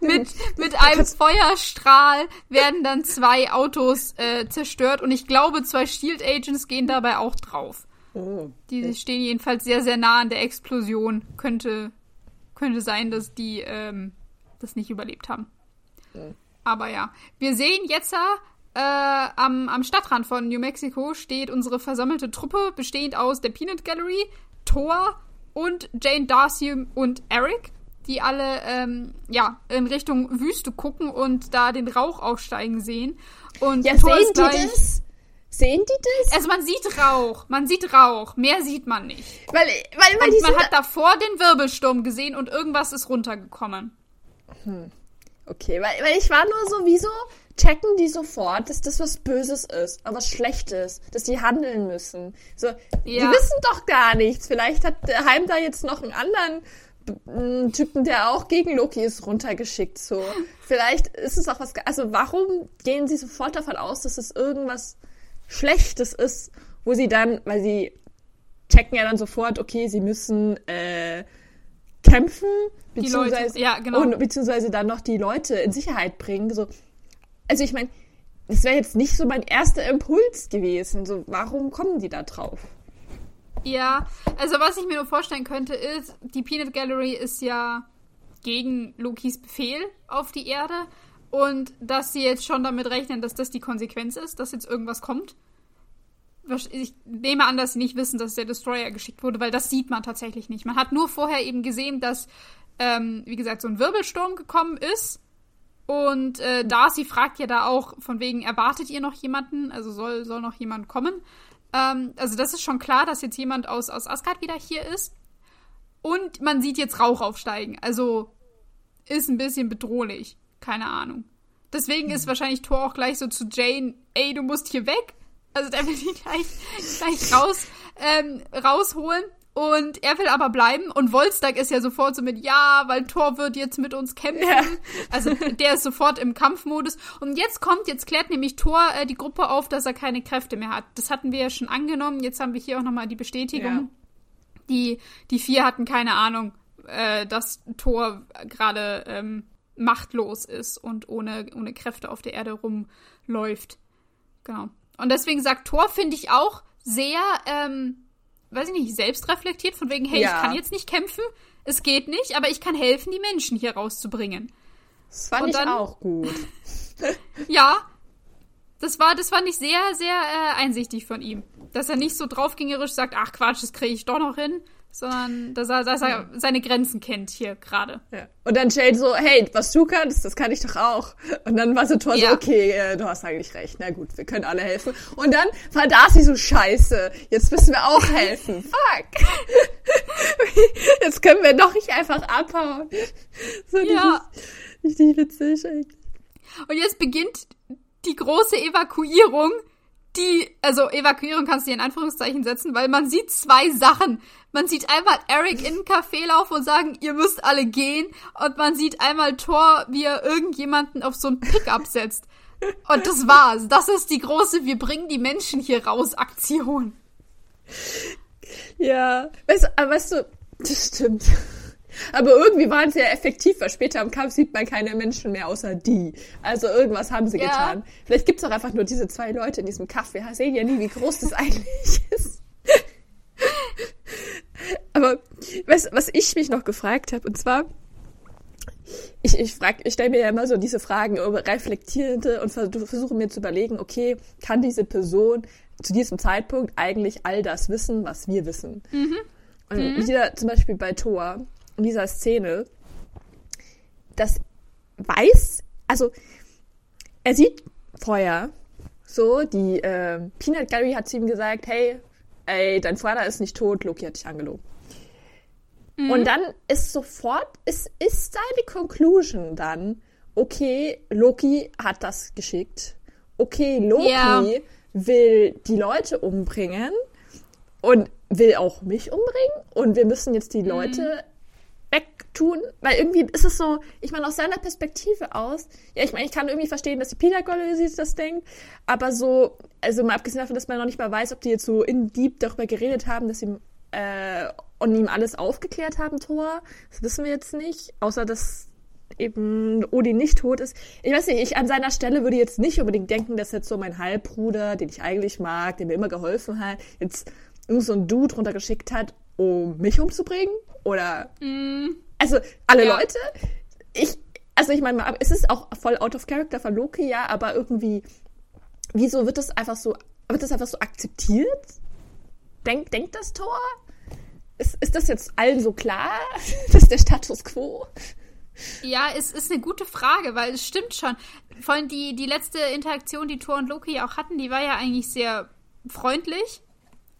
[SPEAKER 1] mit, mit einem Feuerstrahl werden dann zwei Autos äh, zerstört und ich glaube, zwei Shield Agents gehen dabei auch drauf. Oh. Die stehen jedenfalls sehr, sehr nah an der Explosion. Könnte, könnte sein, dass die ähm, das nicht überlebt haben. Oh. Aber ja, wir sehen jetzt äh, am, am Stadtrand von New Mexico steht unsere versammelte Truppe, bestehend aus der Peanut Gallery, Thor und Jane Darcy und Eric, die alle ähm, ja, in Richtung Wüste gucken und da den Rauch aufsteigen sehen. Und
[SPEAKER 2] ja, Thor sehen die das? Sehen die das?
[SPEAKER 1] Also man sieht Rauch, man sieht Rauch, mehr sieht man nicht.
[SPEAKER 2] Weil, weil, weil
[SPEAKER 1] und man hat davor den Wirbelsturm gesehen und irgendwas ist runtergekommen.
[SPEAKER 2] Hm. Okay, weil, weil ich war nur so, wieso checken die sofort, dass das was Böses ist, aber was Schlechtes, dass die handeln müssen. So, ja. die wissen doch gar nichts. Vielleicht hat der Heim da jetzt noch einen anderen Typen, der auch gegen Loki ist, runtergeschickt. So, vielleicht ist es auch was. Also, warum gehen sie sofort davon aus, dass es irgendwas Schlechtes ist, wo sie dann, weil sie checken ja dann sofort, okay, sie müssen äh, kämpfen, beziehungsweise,
[SPEAKER 1] Leute, ja, genau.
[SPEAKER 2] und, beziehungsweise dann noch die Leute in Sicherheit bringen. So, also ich meine, das wäre jetzt nicht so mein erster Impuls gewesen. So, warum kommen die da drauf?
[SPEAKER 1] Ja, also was ich mir nur vorstellen könnte, ist, die Peanut Gallery ist ja gegen Lokis Befehl auf die Erde und dass sie jetzt schon damit rechnen, dass das die Konsequenz ist, dass jetzt irgendwas kommt. Ich nehme an, dass sie nicht wissen, dass der Destroyer geschickt wurde, weil das sieht man tatsächlich nicht. Man hat nur vorher eben gesehen, dass, ähm, wie gesagt, so ein Wirbelsturm gekommen ist und äh, Darcy fragt ja da auch, von wegen, erwartet ihr noch jemanden? Also soll, soll noch jemand kommen? Ähm, also das ist schon klar, dass jetzt jemand aus, aus Asgard wieder hier ist. Und man sieht jetzt Rauch aufsteigen. Also ist ein bisschen bedrohlich. Keine Ahnung. Deswegen ist wahrscheinlich Thor auch gleich so zu Jane, ey, du musst hier weg. Also der will die gleich, gleich raus, ähm, rausholen. Und er will aber bleiben. Und Wolstag ist ja sofort so mit, ja, weil Thor wird jetzt mit uns kämpfen. Ja. Also der ist sofort im Kampfmodus. Und jetzt kommt, jetzt klärt nämlich Thor äh, die Gruppe auf, dass er keine Kräfte mehr hat. Das hatten wir ja schon angenommen. Jetzt haben wir hier auch nochmal die Bestätigung. Ja. Die, die vier hatten keine Ahnung, äh, dass Thor gerade ähm, machtlos ist und ohne, ohne Kräfte auf der Erde rumläuft. Genau. Und deswegen sagt Thor, finde ich auch sehr, ähm, weiß ich nicht, selbstreflektiert, von wegen, hey, ja. ich kann jetzt nicht kämpfen, es geht nicht, aber ich kann helfen, die Menschen hier rauszubringen.
[SPEAKER 2] Das fand und ich auch gut.
[SPEAKER 1] ja, das war, das fand ich sehr, sehr äh, einsichtig von ihm. Dass er nicht so draufgängerisch sagt, ach Quatsch, das kriege ich doch noch hin, sondern dass er, dass er seine Grenzen kennt hier gerade.
[SPEAKER 2] Ja. Und dann Jade so, hey, was du kannst, das kann ich doch auch. Und dann war so Thor ja. so, okay, äh, du hast eigentlich recht, na gut, wir können alle helfen. Und dann war Darcy so, scheiße, jetzt müssen wir auch helfen. Fuck. jetzt können wir doch nicht einfach abhauen. So ja. Richtig witzig eigentlich.
[SPEAKER 1] Und jetzt beginnt die große Evakuierung die, also Evakuierung kannst du hier in Anführungszeichen setzen, weil man sieht zwei Sachen. Man sieht einmal Eric in ein Café laufen und sagen, ihr müsst alle gehen. Und man sieht einmal Thor, wie er irgendjemanden auf so ein Pickup setzt. Und das war's. Das ist die große Wir bringen die Menschen hier raus Aktion.
[SPEAKER 2] Ja, weißt weißt du, das stimmt. Aber irgendwie waren sie ja effektiv, weil später im Kampf sieht man keine Menschen mehr außer die. Also irgendwas haben sie ja. getan. Vielleicht gibt es auch einfach nur diese zwei Leute in diesem Kaff. Wir sehen ja nie, wie groß das eigentlich ist. Aber weißt, was ich mich noch gefragt habe, und zwar, ich, ich, frag, ich stelle mir ja immer so diese Fragen, reflektierende und versuche mir zu überlegen, okay, kann diese Person zu diesem Zeitpunkt eigentlich all das wissen, was wir wissen? Mhm. Und mhm. wieder zum Beispiel bei Thor, in dieser Szene, das weiß, also er sieht Feuer, so, die äh, Peanut Gary hat zu ihm gesagt, hey, ey, dein Vater ist nicht tot, Loki hat dich angelogen. Mhm. Und dann ist sofort, ist, ist seine Conclusion dann, okay, Loki hat das geschickt. Okay, Loki ja. will die Leute umbringen und will auch mich umbringen und wir müssen jetzt die mhm. Wegtun, weil irgendwie ist es so, ich meine, aus seiner Perspektive aus, ja, ich meine, ich kann irgendwie verstehen, dass die Peter sich das denkt, aber so, also mal abgesehen davon, dass man noch nicht mal weiß, ob die jetzt so in Deep darüber geredet haben, dass sie äh, und ihm alles aufgeklärt haben, Thor, das wissen wir jetzt nicht, außer dass eben Odin nicht tot ist. Ich weiß nicht, ich an seiner Stelle würde jetzt nicht unbedingt denken, dass jetzt so mein Halbbruder, den ich eigentlich mag, der mir immer geholfen hat, jetzt so ein Dude runtergeschickt hat, um mich umzubringen oder. Mm. Also, alle ja. Leute. Ich. Also, ich meine, es ist auch voll out of character von Loki, ja, aber irgendwie. Wieso wird das einfach so. Wird das einfach so akzeptiert? Denk, denkt das Tor? Ist, ist das jetzt allen so klar? das ist der Status quo?
[SPEAKER 1] Ja, es ist eine gute Frage, weil es stimmt schon. Vor allem die, die letzte Interaktion, die Thor und Loki auch hatten, die war ja eigentlich sehr freundlich.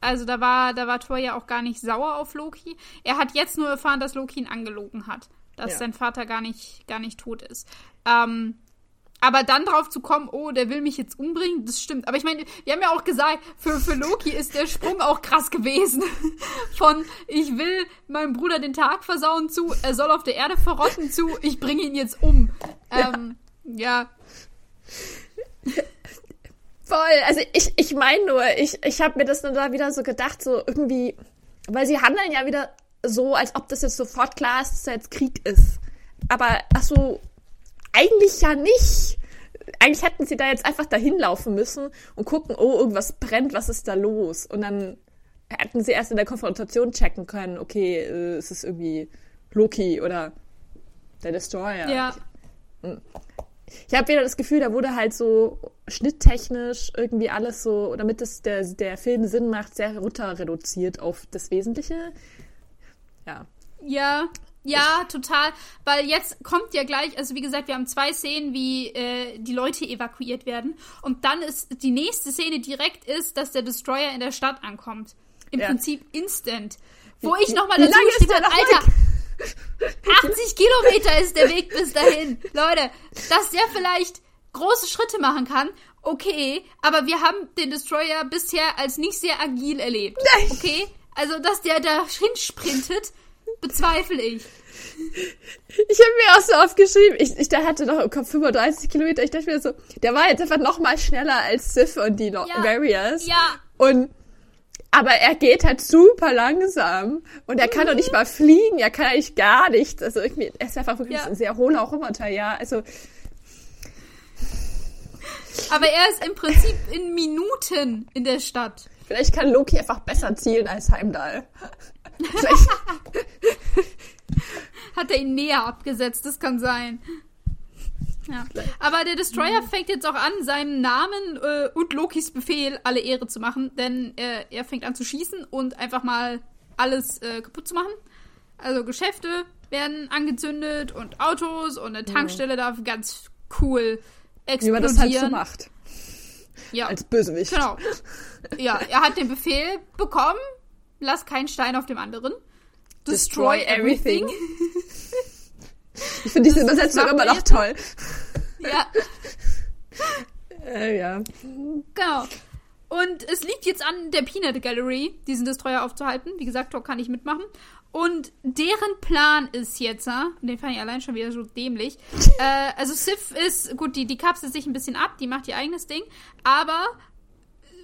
[SPEAKER 1] Also da war, da war Thor ja auch gar nicht sauer auf Loki. Er hat jetzt nur erfahren, dass Loki ihn angelogen hat. Dass ja. sein Vater gar nicht, gar nicht tot ist. Ähm, aber dann drauf zu kommen, oh, der will mich jetzt umbringen, das stimmt. Aber ich meine, wir haben ja auch gesagt, für, für Loki ist der Sprung auch krass gewesen. Von ich will meinem Bruder den Tag versauen zu, er soll auf der Erde verrotten zu, ich bringe ihn jetzt um. Ähm, ja.
[SPEAKER 2] ja. Voll. Also ich, ich meine nur, ich, ich habe mir das dann da wieder so gedacht, so irgendwie, weil sie handeln ja wieder so, als ob das jetzt sofort klar ist, dass da jetzt Krieg ist. Aber ach so, eigentlich ja nicht. Eigentlich hätten sie da jetzt einfach dahin laufen müssen und gucken, oh, irgendwas brennt, was ist da los? Und dann hätten sie erst in der Konfrontation checken können, okay, äh, ist es irgendwie Loki oder der Destroyer.
[SPEAKER 1] Ja.
[SPEAKER 2] Hm ich habe wieder das Gefühl, da wurde halt so schnitttechnisch irgendwie alles so, damit das der, der Film Sinn macht, sehr runter reduziert auf das Wesentliche. Ja.
[SPEAKER 1] Ja, ja, total. Weil jetzt kommt ja gleich, also wie gesagt, wir haben zwei Szenen, wie äh, die Leute evakuiert werden. Und dann ist die nächste Szene direkt ist, dass der Destroyer in der Stadt ankommt. Im ja. Prinzip instant. Wo ich nochmal dazu habe, Alter, 80 Kilometer ist der Weg bis dahin. Leute, dass der vielleicht große Schritte machen kann, okay, aber wir haben den Destroyer bisher als nicht sehr agil erlebt. Okay? Also, dass der da hinsprintet, bezweifle ich.
[SPEAKER 2] Ich habe mir auch so aufgeschrieben, ich, ich da hatte noch im Kopf 35 Kilometer. Ich dachte mir so, der war jetzt einfach noch mal schneller als Sif und die no
[SPEAKER 1] Ja.
[SPEAKER 2] Warriors.
[SPEAKER 1] Ja.
[SPEAKER 2] Und aber er geht halt super langsam und er kann doch nicht mal fliegen, er kann eigentlich gar nichts. Also irgendwie, er ist einfach wirklich
[SPEAKER 1] Ja.
[SPEAKER 2] ein sehr hohler Roboter, ja. Also
[SPEAKER 1] Aber er ist im Prinzip in Minuten in der Stadt.
[SPEAKER 2] vielleicht kann Loki einfach besser zielen als Heimdall.
[SPEAKER 1] Hat er ihn näher abgesetzt, das kann sein. Ja. Aber der Destroyer fängt jetzt auch an, seinem Namen äh, und Lokis Befehl alle Ehre zu machen, denn äh, er fängt an zu schießen und einfach mal alles äh, kaputt zu machen. Also Geschäfte werden angezündet und Autos und eine Tankstelle darf ganz cool
[SPEAKER 2] wie
[SPEAKER 1] explodieren.
[SPEAKER 2] man das halt so macht.
[SPEAKER 1] Ja,
[SPEAKER 2] Als Bösewicht.
[SPEAKER 1] genau. Ja, er hat den Befehl bekommen, lass keinen Stein auf dem anderen. Destroy,
[SPEAKER 2] Destroy everything. Ich finde diese Übersetzung immer
[SPEAKER 1] er
[SPEAKER 2] noch toll.
[SPEAKER 1] Ja,
[SPEAKER 2] Äh, ja.
[SPEAKER 1] genau. Und es liegt jetzt an der Peanut Gallery, diesen Destroyer aufzuhalten. Wie gesagt, dort kann ich mitmachen. Und deren Plan ist jetzt, äh, den fand ich allein schon wieder so dämlich. äh, also Sif ist, gut, die, die kapselt sich ein bisschen ab, die macht ihr eigenes Ding. Aber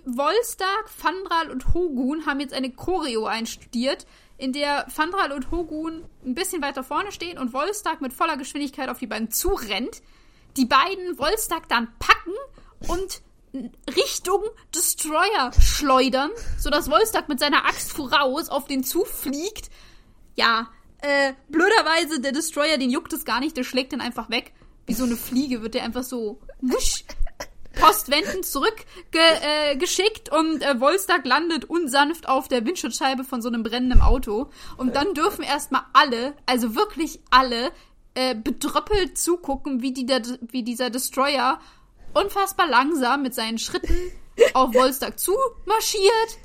[SPEAKER 1] Volstagg, Fandral und Hogun haben jetzt eine Choreo einstudiert, in der Fandral und Hogun ein bisschen weiter vorne stehen und Volstagg mit voller Geschwindigkeit auf die beiden zurennt. Die beiden Volstagg dann packen und Richtung Destroyer schleudern, sodass Volstagg mit seiner Axt voraus auf den zufliegt. Ja, äh, blöderweise, der Destroyer, den juckt es gar nicht, der schlägt den einfach weg. Wie so eine Fliege wird der einfach so wusch, postwendend zurückgeschickt äh, geschickt und äh, Volstagg landet unsanft auf der Windschutzscheibe von so einem brennenden Auto. Und dann dürfen erstmal alle, also wirklich alle, äh, bedröppelt zugucken, wie, die der, wie dieser Destroyer unfassbar langsam mit seinen Schritten auf Volstagg zumarschiert.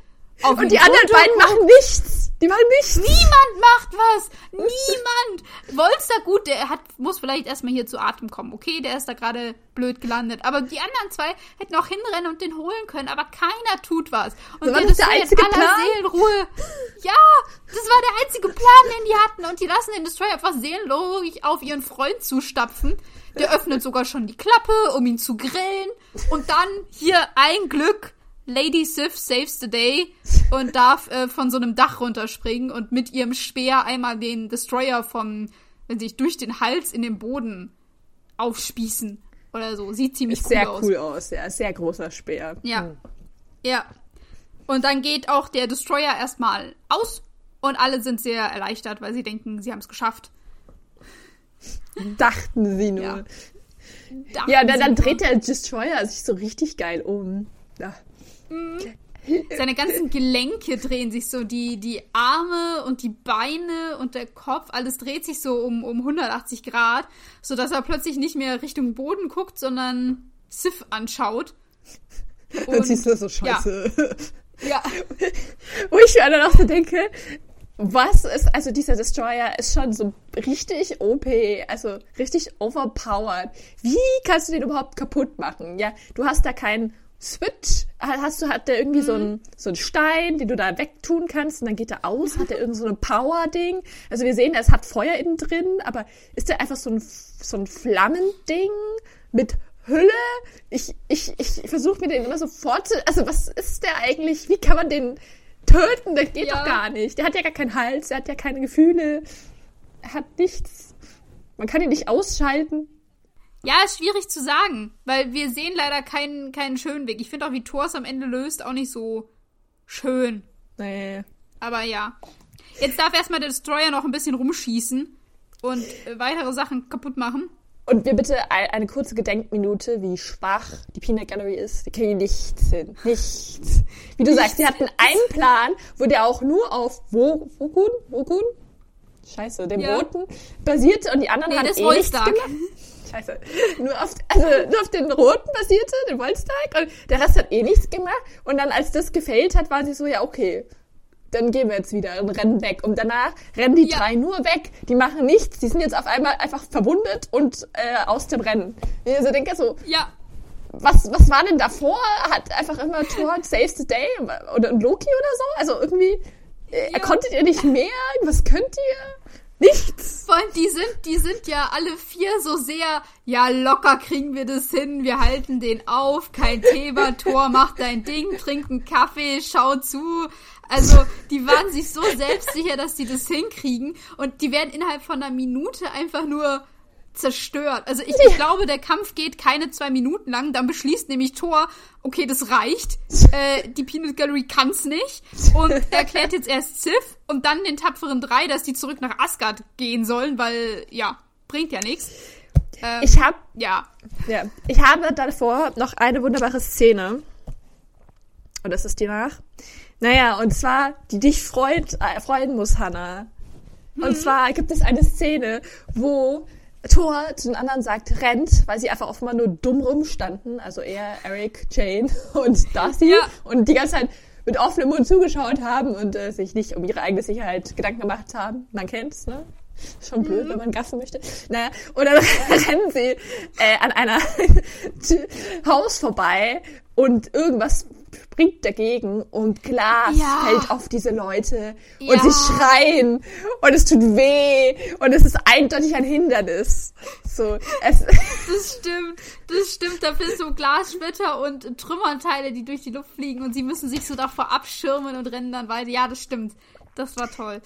[SPEAKER 1] Auf
[SPEAKER 2] Und die anderen beiden machen nichts. Die machen nichts.
[SPEAKER 1] Niemand macht was! Niemand! Wolster, gut, der hat, muss vielleicht erstmal hier zu Atem kommen, okay? Der ist da gerade blöd gelandet. Aber die anderen zwei hätten auch hinrennen und den holen können, aber keiner tut was. Und
[SPEAKER 2] So war
[SPEAKER 1] der
[SPEAKER 2] das der
[SPEAKER 1] Destroyer in
[SPEAKER 2] einzige
[SPEAKER 1] aller
[SPEAKER 2] Plan?
[SPEAKER 1] Seelenruhe. Ja, das war der einzige Plan, den die hatten. Und die lassen den Destroyer einfach seelenruhig auf ihren Freund zustapfen. Der öffnet sogar schon die Klappe, um ihn zu grillen. Und dann hier ein Glück. Lady Sif saves the day und darf äh, von so einem Dach runterspringen und mit ihrem Speer einmal den Destroyer vom, wenn sich durch den Hals in den Boden aufspießen oder so. Sieht ziemlich cool
[SPEAKER 2] sehr
[SPEAKER 1] aus.
[SPEAKER 2] cool aus, ja. Sehr großer Speer.
[SPEAKER 1] Ja. Ja. Und dann geht auch der Destroyer erstmal aus und alle sind sehr erleichtert, weil sie denken, sie haben es geschafft.
[SPEAKER 2] Dachten sie nur.
[SPEAKER 1] Ja.
[SPEAKER 2] Ja, dann, dann dreht der Destroyer sich so richtig geil um. Ja.
[SPEAKER 1] Seine ganzen Gelenke drehen sich so, die, die Arme und die Beine und der Kopf, alles dreht sich so um, um 180 Grad, sodass er plötzlich nicht mehr Richtung Boden guckt, sondern Sif anschaut.
[SPEAKER 2] Und siehst du so
[SPEAKER 1] ja.
[SPEAKER 2] scheiße.
[SPEAKER 1] Ja,
[SPEAKER 2] Wo ich mir dann auch so denke, was ist, also dieser Destroyer ist schon so richtig OP, also richtig overpowered. Wie kannst du den überhaupt kaputt machen? Ja, du hast da keinen Switch, hast du, hat der irgendwie so einen, so einen Stein, den du da wegtun kannst und dann geht er aus, hat der irgend so ein Power-Ding. Also wir sehen, es hat Feuer innen drin, aber ist der einfach so ein, so ein Flammending mit Hülle? Ich, ich, ich versuche mir den immer so vorzustellen. Also was ist der eigentlich? Wie kann man den töten? Das geht
[SPEAKER 1] Ja.
[SPEAKER 2] doch gar nicht. Der hat ja gar keinen Hals, er hat ja keine Gefühle. Er hat nichts. Man kann ihn nicht ausschalten.
[SPEAKER 1] Ja, ist schwierig zu sagen, weil wir sehen leider keinen, keinen schönen Weg. Ich finde auch, wie Thor es am Ende löst, auch nicht so schön.
[SPEAKER 2] Nee.
[SPEAKER 1] Aber ja. Jetzt darf erstmal der Destroyer noch ein bisschen rumschießen und äh, weitere Sachen kaputt machen.
[SPEAKER 2] Und wir bitte ein- eine kurze Gedenkminute, wie schwach die Peanut Gallery ist. Die kriegen nichts hin. Nichts. Wie du sagst, die hatten einen Plan, wo der auch nur auf Wo- Wogun? Wogun? Scheiße, dem
[SPEAKER 1] Ja.
[SPEAKER 2] Roten basierte und die anderen
[SPEAKER 1] Nee,
[SPEAKER 2] haben
[SPEAKER 1] das
[SPEAKER 2] eh nichts gemacht. Scheiße. Nur auf, also nur auf den Roten basierte, den Wolfstag, und der Rest hat eh nichts gemacht. Und dann, als das gefällt hat, waren sie so, ja, okay, dann gehen wir jetzt wieder und rennen weg. Und danach rennen die
[SPEAKER 1] Ja.
[SPEAKER 2] drei nur weg. Die machen nichts. Die sind jetzt auf einmal einfach verwundet und äh, aus dem Rennen. Ich so denke so,
[SPEAKER 1] Ja.
[SPEAKER 2] was, was war denn davor? Hat einfach immer Thor saves the day oder Loki oder so? Also irgendwie, äh, ja. konntet ihr nicht mehr? Was könnt ihr? Nichts.
[SPEAKER 1] Vor allem, die sind, die sind ja alle vier so sehr, ja, locker kriegen wir das hin, wir halten den auf, kein Thema, Tor, mach dein Ding, trink einen Kaffee, schau zu. Also, die waren sich so selbstsicher, dass die das hinkriegen und die werden innerhalb von einer Minute einfach nur zerstört. Also ich, ich, glaube, der Kampf geht keine zwei Minuten lang. Dann beschließt nämlich Thor, okay, das reicht. Äh, die Peanut Gallery kann's nicht. Und erklärt jetzt erst Sif und dann den tapferen drei, dass die zurück nach Asgard gehen sollen, weil, ja, bringt ja nichts.
[SPEAKER 2] Ähm, ich hab, ja. ja. Ich habe davor noch eine wunderbare Szene. Und das ist die nach. Naja, und zwar, die dich freut, äh, freuen muss, Hannah. Und mhm. zwar gibt es eine Szene, wo Thor zu den anderen sagt, rennt, weil sie einfach offenbar nur dumm rumstanden. Also er, Eric, Jane und Darcy. Ja. Und die ganze Zeit mit offenem Mund zugeschaut haben und äh, sich nicht um ihre eigene Sicherheit Gedanken gemacht haben. Man kennt's, ne? Schon blöd, mhm. wenn man gaffen möchte. Naja, und dann rennen sie äh, an einer Haus vorbei und irgendwas springt dagegen und Glas ja. fällt auf diese Leute ja. und sie schreien und es tut weh und es ist eindeutig ein Hindernis. So, es
[SPEAKER 1] das stimmt, das stimmt. Da sind so Glassplitter und Trümmerteile, die durch die Luft fliegen und sie müssen sich so davor abschirmen und rennen dann weiter. Ja, das stimmt. Das war toll.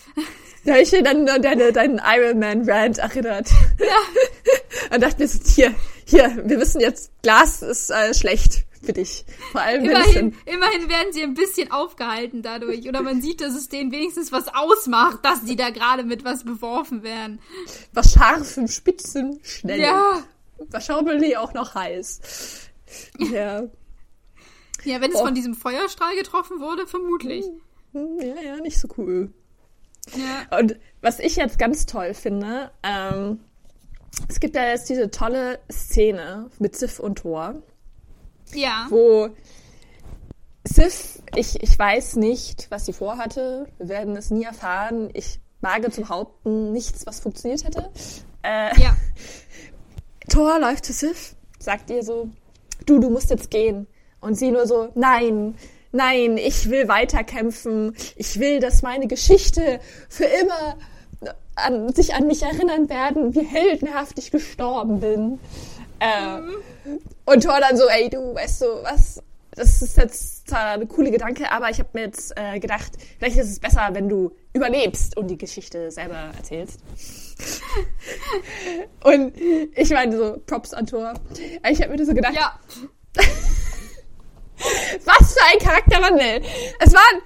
[SPEAKER 2] Da habe ich dir dann deine, deinen Iron Man Rant erinnert. Ja. Und dachte mir so, hier, hier, wir wissen jetzt, Glas ist äh, schlecht für dich. Vor allem,
[SPEAKER 1] immerhin, immerhin werden sie ein bisschen aufgehalten dadurch. Oder man sieht, dass es denen wenigstens was ausmacht, dass die da gerade mit was beworfen werden.
[SPEAKER 2] Was scharfem, spitzen, schnell. Ja. Wahrscheinlich auch noch heiß. Ja.
[SPEAKER 1] Ja, wenn es oh. von diesem Feuerstrahl getroffen wurde, vermutlich.
[SPEAKER 2] Hm, ja, ja, nicht so cool. Ja. Und was ich jetzt ganz toll finde, ähm, es gibt ja jetzt diese tolle Szene mit Sif und Thor.
[SPEAKER 1] Ja.
[SPEAKER 2] Wo Sif, ich, ich weiß nicht, was sie vorhatte. Wir werden es nie erfahren. Ich wage zu behaupten, nichts, was funktioniert hätte. Äh, ja. Thor läuft zu Sif, sagt ihr so, du, du musst jetzt gehen. Und sie nur so, nein, nein, ich will weiterkämpfen. Ich will, dass meine Geschichte für immer an, sich an mich erinnern werden, wie heldenhaft ich gestorben bin. Äh. Und Thor dann so, ey, du, weißt du, was, das ist jetzt zwar eine coole Gedanke, aber ich habe mir jetzt äh, gedacht, vielleicht ist es besser, wenn du überlebst und die Geschichte selber erzählst. und ich meine so, Props an Thor. Ich habe mir so gedacht, ja. was für ein Charakterwandel. Es waren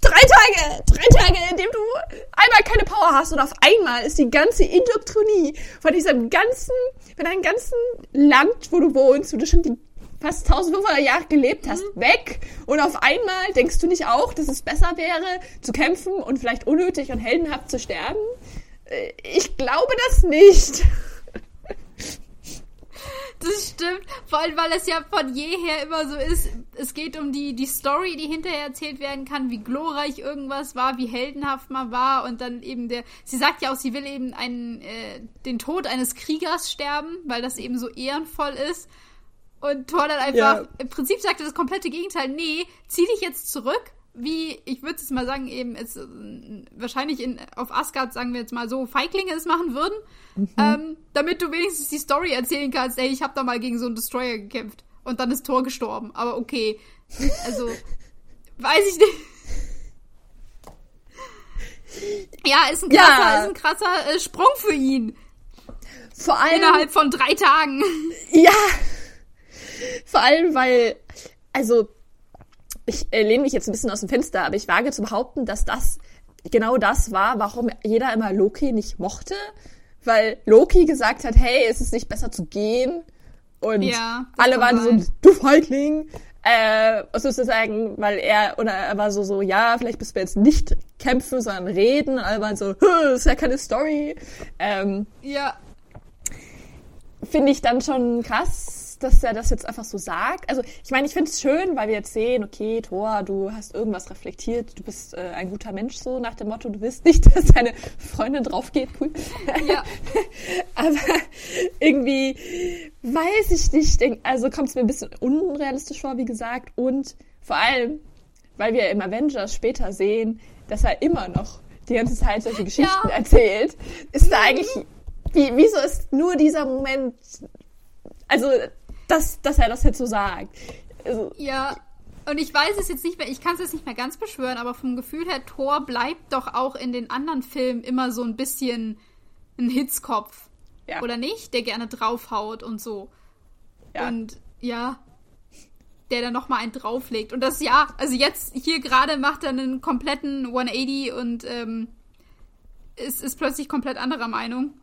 [SPEAKER 2] drei Tage, drei Tage, in dem du einmal keine Power hast und auf einmal ist die ganze Indoktrinie von diesem ganzen, von deinem ganzen Land, wo du wohnst, wo du schon die fast 1500 Jahre gelebt hast, mhm. weg. Und auf einmal denkst du nicht auch, dass es besser wäre, zu kämpfen und vielleicht unnötig und heldenhaft zu sterben? Äh, ich glaube das nicht.
[SPEAKER 1] Das stimmt. Vor allem, weil es ja von jeher immer so ist. Es geht um die, die Story, die hinterher erzählt werden kann, wie glorreich irgendwas war, wie heldenhaft man war und dann eben der. Sie sagt ja auch, sie will eben einen, äh, den Tod eines Kriegers sterben, weil das eben so ehrenvoll ist. Und Thor dann einfach, ja. im Prinzip sagt er das komplette Gegenteil. Nee, zieh dich jetzt zurück wie, ich würde es mal sagen, eben es, äh, wahrscheinlich in, auf Asgard, sagen wir jetzt mal so, Feiglinge es machen würden, mhm. ähm, damit du wenigstens die Story erzählen kannst, ey, ich habe da mal gegen so einen Destroyer gekämpft und dann ist Thor gestorben. Aber okay, also, weiß ich nicht. Ja, ist ein krasser, ja. Ist ein krasser äh, Sprung für ihn.
[SPEAKER 2] Vor allem.
[SPEAKER 1] Innerhalb von drei Tagen.
[SPEAKER 2] Ja. Vor allem, weil, also, ich äh, lehne mich jetzt ein bisschen aus dem Fenster, aber ich wage zu behaupten, dass das genau das war, warum jeder immer Loki nicht mochte. Weil Loki gesagt hat, hey, ist es nicht besser zu gehen? Und ja, alle waren so, du Feigling. Äh, sozusagen, weil er, oder er war so, so, ja, vielleicht müssen wir jetzt nicht kämpfen, sondern reden. Und alle waren so, ist ja keine Story. Ähm,
[SPEAKER 1] ja.
[SPEAKER 2] Finde ich dann schon krass dass er das jetzt einfach so sagt. Also ich meine, ich finde es schön, weil wir jetzt sehen, okay, Thor, du hast irgendwas reflektiert, du bist äh, ein guter Mensch so nach dem Motto, du willst nicht, dass deine Freundin drauf geht, cool. Ja. Aber irgendwie, weiß ich nicht. Also kommt es mir ein bisschen unrealistisch vor, wie gesagt. Und vor allem, weil wir im Avengers später sehen, dass er immer noch die ganze Zeit solche Geschichten ja. erzählt, ist da eigentlich, wie, wieso ist nur dieser Moment, also, dass, dass er das jetzt so sagt? Also,
[SPEAKER 1] ja, und ich weiß es jetzt nicht mehr, ich kann es jetzt nicht mehr ganz beschwören, aber vom Gefühl her, Thor bleibt doch auch in den anderen Filmen immer so ein bisschen ein Hitzkopf. Ja. Oder nicht? Der gerne draufhaut und so. Ja. Und ja, der dann nochmal einen drauflegt. Und das ja, also jetzt hier gerade macht er einen kompletten 180 und ähm, ist, ist plötzlich komplett anderer Meinung.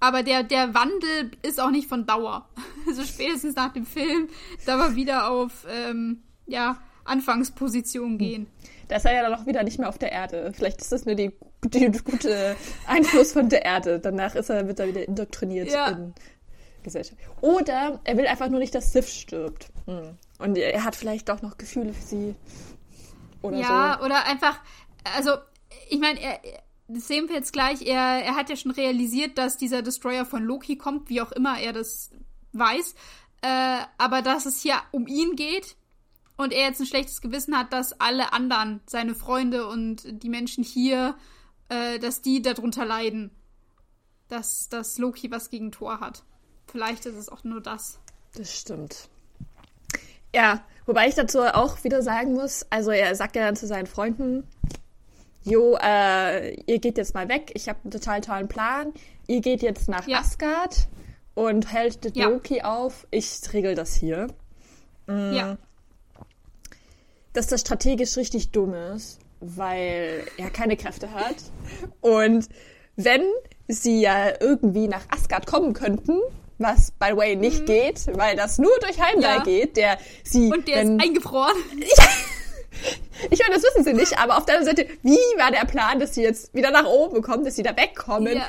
[SPEAKER 1] Aber der, der Wandel ist auch nicht von Dauer. Also spätestens nach dem Film, da wir wieder auf ähm, ja, Anfangsposition gehen.
[SPEAKER 2] Da ist er ja dann auch wieder nicht mehr auf der Erde. Vielleicht ist das nur die, die gute Einfluss von der Erde. Danach ist er, wird er wieder indoktriniert ja. in Gesellschaft. Oder er will einfach nur nicht, dass Sif stirbt. Hm. Und er hat vielleicht doch noch Gefühle für sie.
[SPEAKER 1] Oder ja, so. oder einfach, also, ich meine, das sehen wir jetzt gleich, er, er hat ja schon realisiert, dass dieser Destroyer von Loki kommt, wie auch immer er das weiß. Äh, aber dass es hier um ihn geht und er jetzt ein schlechtes Gewissen hat, dass alle anderen, seine Freunde und die Menschen hier, äh, dass die darunter leiden. Dass, dass Loki was gegen Thor hat. Vielleicht ist es auch nur das.
[SPEAKER 2] Das stimmt. Ja, wobei ich dazu auch wieder sagen muss, also er sagt ja dann zu seinen Freunden, jo, äh, ihr geht jetzt mal weg, ich habe einen total tollen Plan, ihr geht jetzt nach ja. Asgard und hält ja. Loki auf, ich regel das hier. Mhm. Ja dass das strategisch richtig dumm ist, weil er keine Kräfte hat. Und wenn sie ja irgendwie nach Asgard kommen könnten, was by the way nicht mhm. geht, weil das nur durch Heimdall ja. geht, der sie.
[SPEAKER 1] Und der wenn, ist eingefroren.
[SPEAKER 2] ich meine, das wissen sie nicht, aber auf der anderen Seite, wie war der Plan, dass sie jetzt wieder nach oben kommen, dass sie da wegkommen? Ja.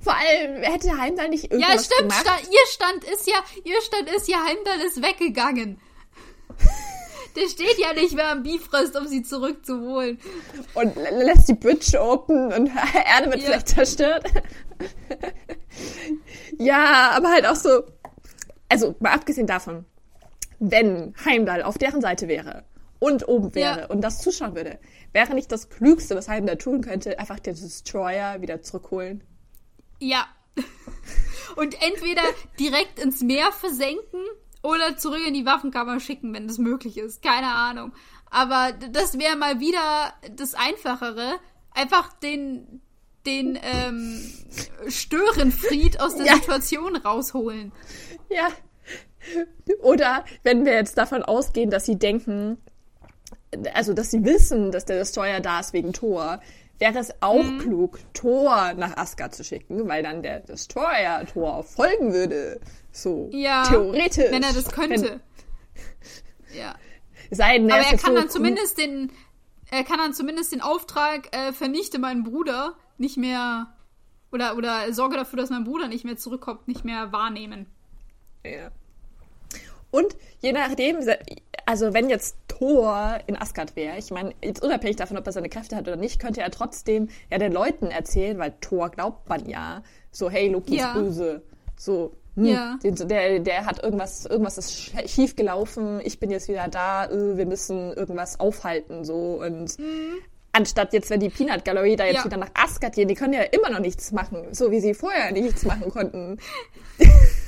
[SPEAKER 2] Vor allem hätte Heimdall nicht irgendwas Ja, stimmt. Gemacht.
[SPEAKER 1] Sta ihr Stand ist ja, ihr Stand ist ja, Heimdall ist weggegangen. Der steht ja nicht mehr am Bifrost, um sie zurückzuholen.
[SPEAKER 2] Und lässt die Bridge open und Erde wird ja. vielleicht zerstört. ja, aber halt auch so. Also, mal abgesehen davon, wenn Heimdall auf deren Seite wäre und oben wäre ja. und das zuschauen würde, wäre nicht das Klügste, was Heimdall tun könnte, einfach den Destroyer wieder zurückholen?
[SPEAKER 1] Ja. Und entweder direkt ins Meer versenken oder zurück in die Waffenkammer schicken, wenn das möglich ist. Keine Ahnung. Aber das wäre mal wieder das Einfachere. Einfach den, den ähm, Störenfried aus der ja. Situation rausholen.
[SPEAKER 2] Ja. Oder wenn wir jetzt davon ausgehen, dass sie denken, also dass sie wissen, dass der Destroyer da ist wegen Thor, wäre es auch mhm. klug, Thor nach Asgard zu schicken, weil dann der Destroyer Thor folgen würde. So ja, theoretisch.
[SPEAKER 1] Wenn er das könnte.
[SPEAKER 2] Wenn, ja. Sei denn,
[SPEAKER 1] Aber er kann so dann zumindest den, er kann dann zumindest den Auftrag, äh, vernichte meinen Bruder, nicht mehr, oder, oder sorge dafür, dass mein Bruder nicht mehr zurückkommt, nicht mehr wahrnehmen.
[SPEAKER 2] Ja. Und je nachdem, also wenn jetzt Thor in Asgard wäre, ich meine, jetzt unabhängig davon, ob er seine Kräfte hat oder nicht, könnte er trotzdem ja den Leuten erzählen, weil Thor glaubt man ja, so, hey, Loki ja. ist böse. So, hm, ja. der, der hat irgendwas, irgendwas ist schief gelaufen, ich bin jetzt wieder da, äh, wir müssen irgendwas aufhalten, so und mhm. anstatt jetzt, wenn die Peanut Gallery da jetzt ja. wieder nach Asgard gehen, die können ja immer noch nichts machen, so wie sie vorher nichts machen konnten.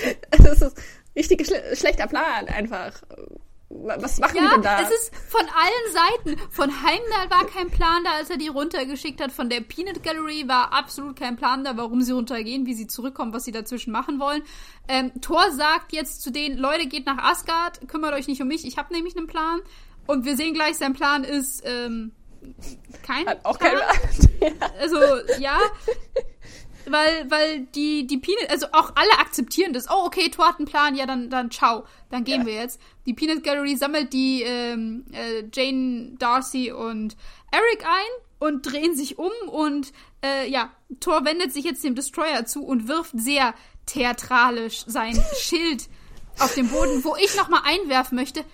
[SPEAKER 2] das ist richtig schle schlechter Plan, einfach. Was machen ja, die denn da?
[SPEAKER 1] Es ist von allen Seiten. Von Heimdall war kein Plan da, als er die runtergeschickt hat. Von der Peanut Gallery war absolut kein Plan da, warum sie runtergehen, wie sie zurückkommen, was sie dazwischen machen wollen. Ähm, Thor sagt jetzt zu denen, Leute, geht nach Asgard, kümmert euch nicht um mich, ich habe nämlich einen Plan. Und wir sehen gleich, sein Plan ist ähm, kein
[SPEAKER 2] Hat auch Plan.
[SPEAKER 1] Keine Also, ja. Weil, weil die, die Peanut, also auch alle akzeptieren das. Oh, okay, Thor hat einen Plan, ja, dann, dann ciao. Dann gehen ja. wir jetzt. Die Peanut Gallery sammelt die ähm, äh, Jane, Darcy und Eric ein und drehen sich um und äh, ja, Thor wendet sich jetzt dem Destroyer zu und wirft sehr theatralisch sein Schild auf den Boden, wo ich nochmal einwerfen möchte,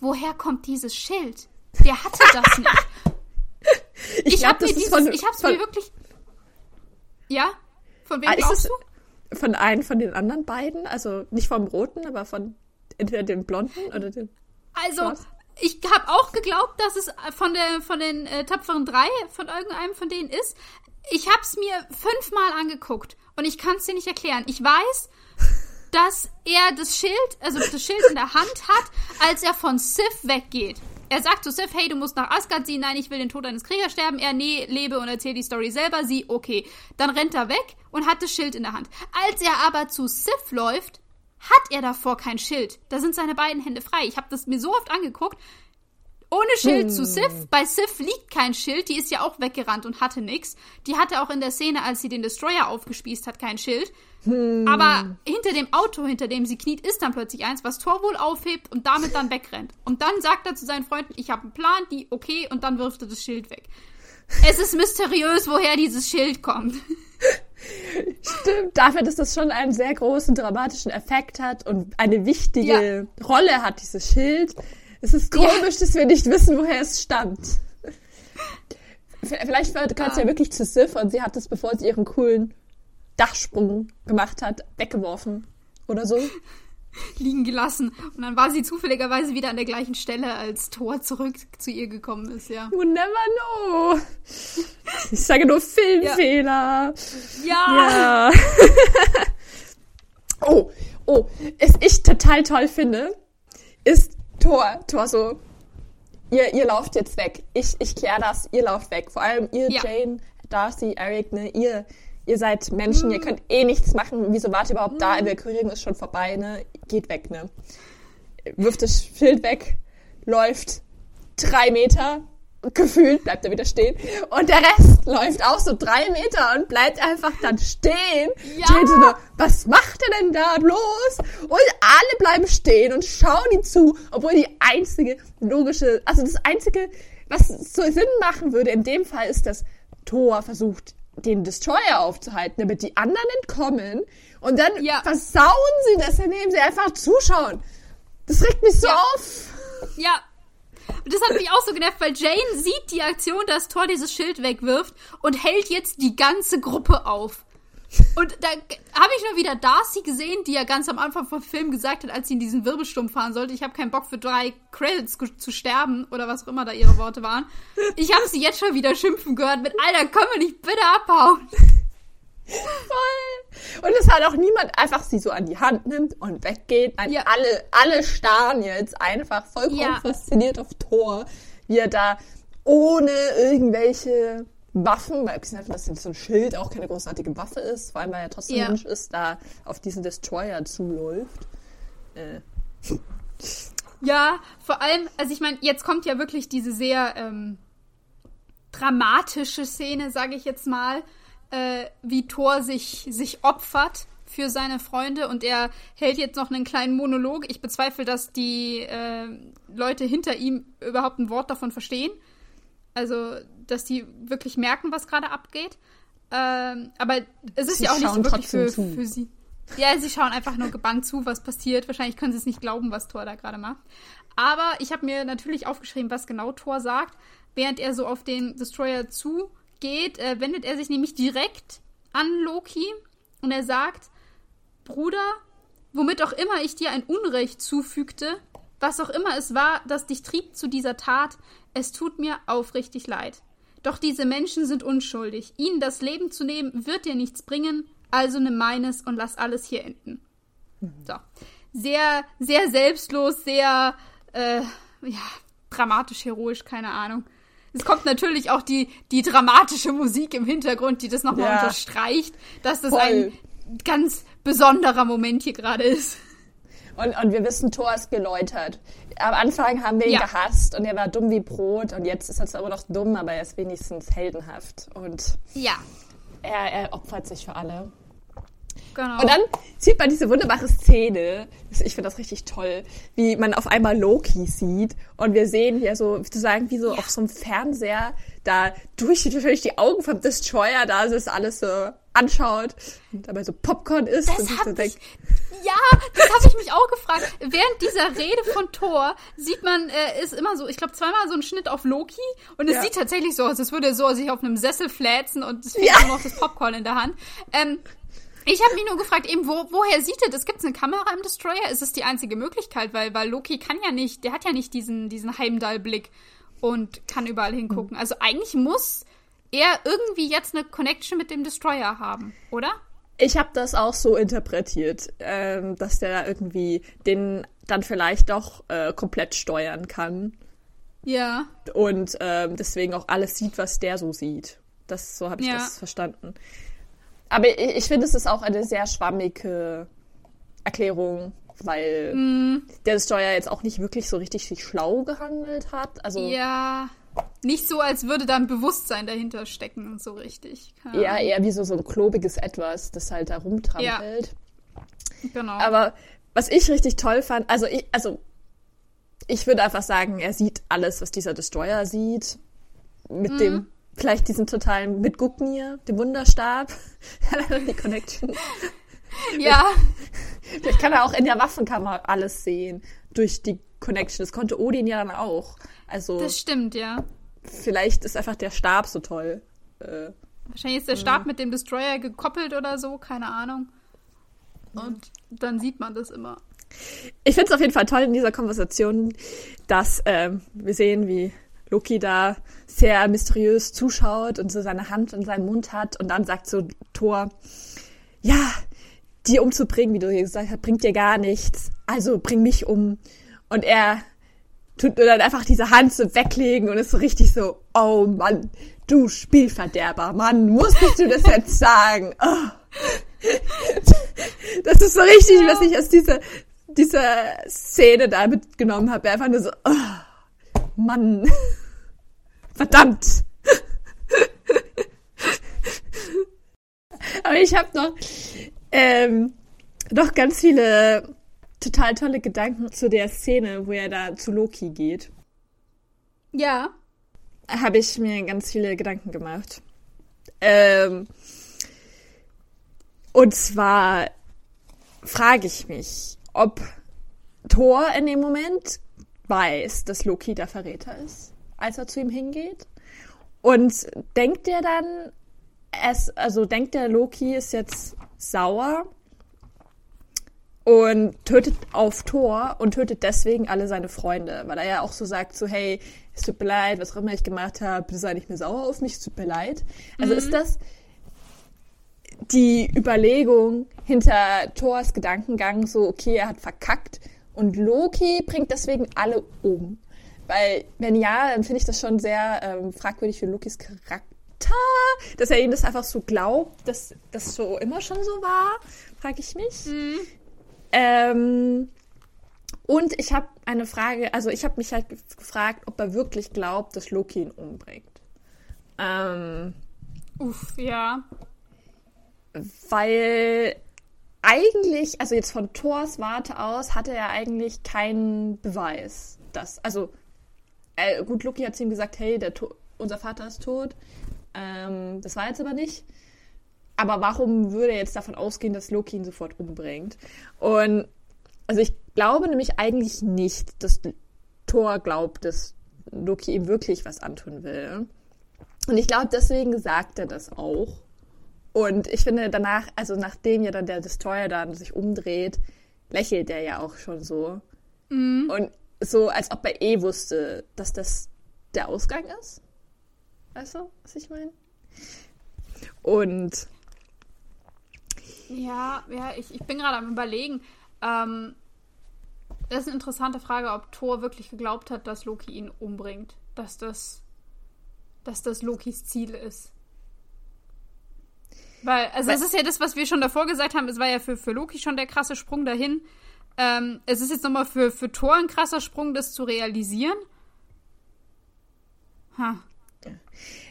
[SPEAKER 1] woher kommt dieses Schild? Der hatte das nicht. Ich, ich habe mir dieses, von, ich hab's von, mir wirklich. Ja? Von wem ah, glaubst du?
[SPEAKER 2] von einem von den anderen beiden? Also nicht vom Roten, aber von entweder dem Blonden oder dem.
[SPEAKER 1] Also, Schwarz? ich habe auch geglaubt, dass es von, der, von den äh, tapferen drei, von irgendeinem von denen ist. Ich habe es mir fünfmal angeguckt und ich kann es dir nicht erklären. Ich weiß, dass er das Schild, also das Schild in der Hand hat, als er von Sif weggeht. Er sagt zu Sif, hey, du musst nach Asgard ziehen. Nein, ich will den Tod eines Kriegers sterben. Er, nee, lebe und erzähl die Story selber. Sie, okay. Dann rennt er weg und hat das Schild in der Hand. Als er aber zu Sif läuft, hat er davor kein Schild. Da sind seine beiden Hände frei. Ich habe das mir so oft angeguckt. Ohne Schild hm. zu Sif. Bei Sif liegt kein Schild. Die ist ja auch weggerannt und hatte nix. Die hatte auch in der Szene, als sie den Destroyer aufgespießt hat, kein Schild. Hm. Aber hinter dem Auto, hinter dem sie kniet, ist dann plötzlich eins, was Thor wohl aufhebt und damit dann wegrennt. Und dann sagt er zu seinen Freunden, ich habe einen Plan, die okay, und dann wirft er das Schild weg. Es ist mysteriös, woher dieses Schild kommt.
[SPEAKER 2] Stimmt, dafür, dass das schon einen sehr großen dramatischen Effekt hat und eine wichtige ja. Rolle hat, dieses Schild. Es ist komisch, ja. dass wir nicht wissen, woher es stammt. Vielleicht gehört es ja. ja wirklich zu Sif und sie hat es, bevor sie ihren coolen Dachsprung gemacht hat, weggeworfen oder so.
[SPEAKER 1] Liegen gelassen. Und dann war sie zufälligerweise wieder an der gleichen Stelle, als Thor zurück zu ihr gekommen ist, ja.
[SPEAKER 2] You never know. Ich sage nur Filmfehler.
[SPEAKER 1] Ja. ja.
[SPEAKER 2] oh, oh. Was ich total toll finde, ist Thor. Thor so, ihr, ihr lauft jetzt weg. Ich, ich kläre das, ihr lauft weg. Vor allem ihr, ja. Jane, Darcy, Eric, ne, ihr, ihr seid Menschen, mhm. ihr könnt eh nichts machen. Wieso wart ihr überhaupt mhm. da? Evakuierung ist schon vorbei, ne? Geht weg, ne? Wirft das Schild weg, läuft drei Meter, gefühlt bleibt er wieder stehen. Und der Rest läuft auch so drei Meter und bleibt einfach dann stehen. Ja. Jane was macht er denn da bloß? Und alle bleiben stehen und schauen ihm zu, obwohl die einzige logische, also das einzige, was so Sinn machen würde in dem Fall ist, dass Thor versucht, den Destroyer aufzuhalten, damit die anderen entkommen. Und dann ja. versauen sie das, indem sie einfach zuschauen. Das regt mich so
[SPEAKER 1] ja.
[SPEAKER 2] auf.
[SPEAKER 1] Ja. Und das hat mich auch so genervt, weil Jane sieht die Aktion, dass Thor dieses Schild wegwirft und hält jetzt die ganze Gruppe auf. Und da habe ich nur wieder Darcy gesehen, die ja ganz am Anfang vom Film gesagt hat, als sie in diesen Wirbelsturm fahren sollte, ich habe keinen Bock für drei Credits zu sterben oder was auch immer da ihre Worte waren. Ich habe sie jetzt schon wieder schimpfen gehört mit, Alter, können wir nicht bitte abhauen?
[SPEAKER 2] Voll. Und es hat auch niemand einfach sie so an die Hand nimmt und weggeht. Ja. Alle, alle starren jetzt einfach vollkommen ja. fasziniert auf Thor, wie er da ohne irgendwelche Waffen, weil abgesehen davon, dass so ein Schild auch keine großartige Waffe ist, vor allem weil er trotzdem ja. Mensch ist, da auf diesen Destroyer zuläuft. Äh.
[SPEAKER 1] Ja, vor allem, also ich meine, jetzt kommt ja wirklich diese sehr ähm, dramatische Szene, sage ich jetzt mal, äh, wie Thor sich, sich opfert für seine Freunde und er hält jetzt noch einen kleinen Monolog. Ich bezweifle, dass die äh, Leute hinter ihm überhaupt ein Wort davon verstehen. Also, dass die wirklich merken, was gerade abgeht. Ähm, aber es ist sie ja auch nicht wirklich für, für sie. Ja, sie schauen einfach nur gebannt zu, was passiert. Wahrscheinlich können sie es nicht glauben, was Thor da gerade macht. Aber ich habe mir natürlich aufgeschrieben, was genau Thor sagt. Während er so auf den Destroyer zugeht, äh, wendet er sich nämlich direkt an Loki und er sagt, Bruder, womit auch immer ich dir ein Unrecht zufügte, was auch immer es war, das dich trieb zu dieser Tat, es tut mir aufrichtig leid. Doch diese Menschen sind unschuldig. Ihnen das Leben zu nehmen, wird dir nichts bringen, also nimm meines und lass alles hier enden. So. Sehr, sehr selbstlos, sehr, äh, ja, dramatisch, heroisch, keine Ahnung. Es kommt natürlich auch die, die dramatische Musik im Hintergrund, die das nochmal ja. unterstreicht, dass das Voll. ein ganz besonderer Moment hier gerade ist.
[SPEAKER 2] Und, und wir wissen, Thor ist geläutert. Am Anfang haben wir ihn ja. gehasst und er war dumm wie Brot und jetzt ist er zwar immer noch dumm, aber er ist wenigstens heldenhaft. Und
[SPEAKER 1] ja.
[SPEAKER 2] er, er opfert sich für alle. Genau. Und dann sieht man diese wunderbare Szene. Ich finde das richtig toll, wie man auf einmal Loki sieht und wir sehen hier so, sozusagen wie so ja. auf so einem Fernseher da durch natürlich die Augen vom Destroyer da ist alles so anschaut und dabei so Popcorn isst
[SPEAKER 1] das
[SPEAKER 2] und sich so denkt.
[SPEAKER 1] Ja, das habe ich mich auch gefragt. Während dieser Rede von Thor sieht man, äh, ist immer so, ich glaube zweimal so ein Schnitt auf Loki und es ja. sieht tatsächlich so aus, als würde er so sich auf einem Sessel fläzen und es fehlt ja. nur noch das Popcorn in der Hand. Ähm, Ich habe mich nur gefragt, eben, wo, woher sieht er das? Gibt es eine Kamera im Destroyer? Ist es die einzige Möglichkeit? Weil, weil Loki kann ja nicht, der hat ja nicht diesen, diesen Heimdall-Blick und kann überall hingucken. Also eigentlich muss er irgendwie jetzt eine Connection mit dem Destroyer haben, oder?
[SPEAKER 2] Ich habe das auch so interpretiert, ähm, dass der irgendwie den dann vielleicht doch äh, komplett steuern kann.
[SPEAKER 1] Ja.
[SPEAKER 2] Und ähm, deswegen auch alles sieht, was der so sieht. Das, so habe ich ja. das verstanden. Aber ich, ich finde, es ist auch eine sehr schwammige Erklärung, weil mm. der Steuer jetzt auch nicht wirklich so richtig schlau gehandelt hat. Also
[SPEAKER 1] ja, nicht so, als würde da ein Bewusstsein dahinter stecken, so richtig.
[SPEAKER 2] Keine ja, eher wie so, so ein klobiges Etwas, das halt da rumtrampelt. Ja. Genau. Aber was ich richtig toll fand, also ich, also ich würde einfach sagen, er sieht alles, was dieser Destroyer sieht. Mit mm. dem Vielleicht diesen totalen mit Gucknir, dem Wunderstab. die Connection.
[SPEAKER 1] Ja.
[SPEAKER 2] Vielleicht kann er auch in der Waffenkammer alles sehen durch die Connection. Das konnte Odin ja dann auch. Also.
[SPEAKER 1] Das stimmt, ja.
[SPEAKER 2] Vielleicht ist einfach der Stab so toll.
[SPEAKER 1] Äh, Wahrscheinlich ist der Stab ja. mit dem Destroyer gekoppelt oder so, keine Ahnung. Und dann sieht man das immer.
[SPEAKER 2] Ich finde es auf jeden Fall toll in dieser Konversation, dass äh, wir sehen, wie Loki da sehr mysteriös zuschaut und so seine Hand in seinem Mund hat und dann sagt so Thor, ja, die umzubringen, wie du gesagt hast, bringt dir gar nichts. Also bring mich um. Und er tut nur dann einfach diese Hand so weglegen und ist so richtig so, oh Mann, du Spielverderber, Mann, musstest du das jetzt sagen? Oh. Das ist so richtig, was ich aus dieser, dieser Szene da mitgenommen habe. Einfach nur so, oh, Mann. Verdammt! Aber ich habe noch, ähm, noch ganz viele total tolle Gedanken zu der Szene, wo er da zu Loki geht.
[SPEAKER 1] Ja.
[SPEAKER 2] Habe ich mir ganz viele Gedanken gemacht. Ähm, und zwar frage ich mich, ob Thor in dem Moment weiß, dass Loki der Verräter ist als er zu ihm hingeht. Und denkt er dann, es, also denkt der Loki ist jetzt sauer und tötet auf Thor und tötet deswegen alle seine Freunde, weil er ja auch so sagt, so hey, es tut mir leid, was auch immer ich gemacht habe, bitte sei nicht mehr sauer auf mich, es tut mir leid. Also mhm. ist das die Überlegung hinter Thors Gedankengang so, okay, er hat verkackt und Loki bringt deswegen alle um. Weil, wenn ja, dann finde ich das schon sehr ähm, fragwürdig für Lokis Charakter, dass er ihnen das einfach so glaubt, dass das so immer schon so war, frage ich mich. Mhm. Ähm, und ich habe eine Frage, also ich habe mich halt gefragt, ob er wirklich glaubt, dass Loki ihn umbringt. Ähm,
[SPEAKER 1] Uff, ja.
[SPEAKER 2] Weil eigentlich, also jetzt von Thors Warte aus, hatte er eigentlich keinen Beweis. Dass, also äh, gut, Loki hat zu ihm gesagt, hey, unser Vater ist tot. Ähm, das war jetzt aber nicht. Aber warum würde er jetzt davon ausgehen, dass Loki ihn sofort umbringt? Und also ich glaube nämlich eigentlich nicht, dass Thor glaubt, dass Loki ihm wirklich was antun will. Und ich glaube, deswegen sagt er das auch. Und ich finde danach, also nachdem ja dann der Destroyer dann sich umdreht, lächelt er ja auch schon so. Mhm. Und so, als ob er eh wusste, dass das der Ausgang ist. Weißt du, was ich meine? Und.
[SPEAKER 1] Ja, ja, ich, ich bin gerade am Überlegen. Ähm, das ist eine interessante Frage, ob Thor wirklich geglaubt hat, dass Loki ihn umbringt. Dass das, dass das Lokis Ziel ist. Weil, also, Weil, es ist ja das, was wir schon davor gesagt haben. Es war ja für, für Loki schon der krasse Sprung dahin. Ähm, es ist jetzt nochmal für, für Thor ein krasser Sprung, das zu realisieren.
[SPEAKER 2] Ha. Ja.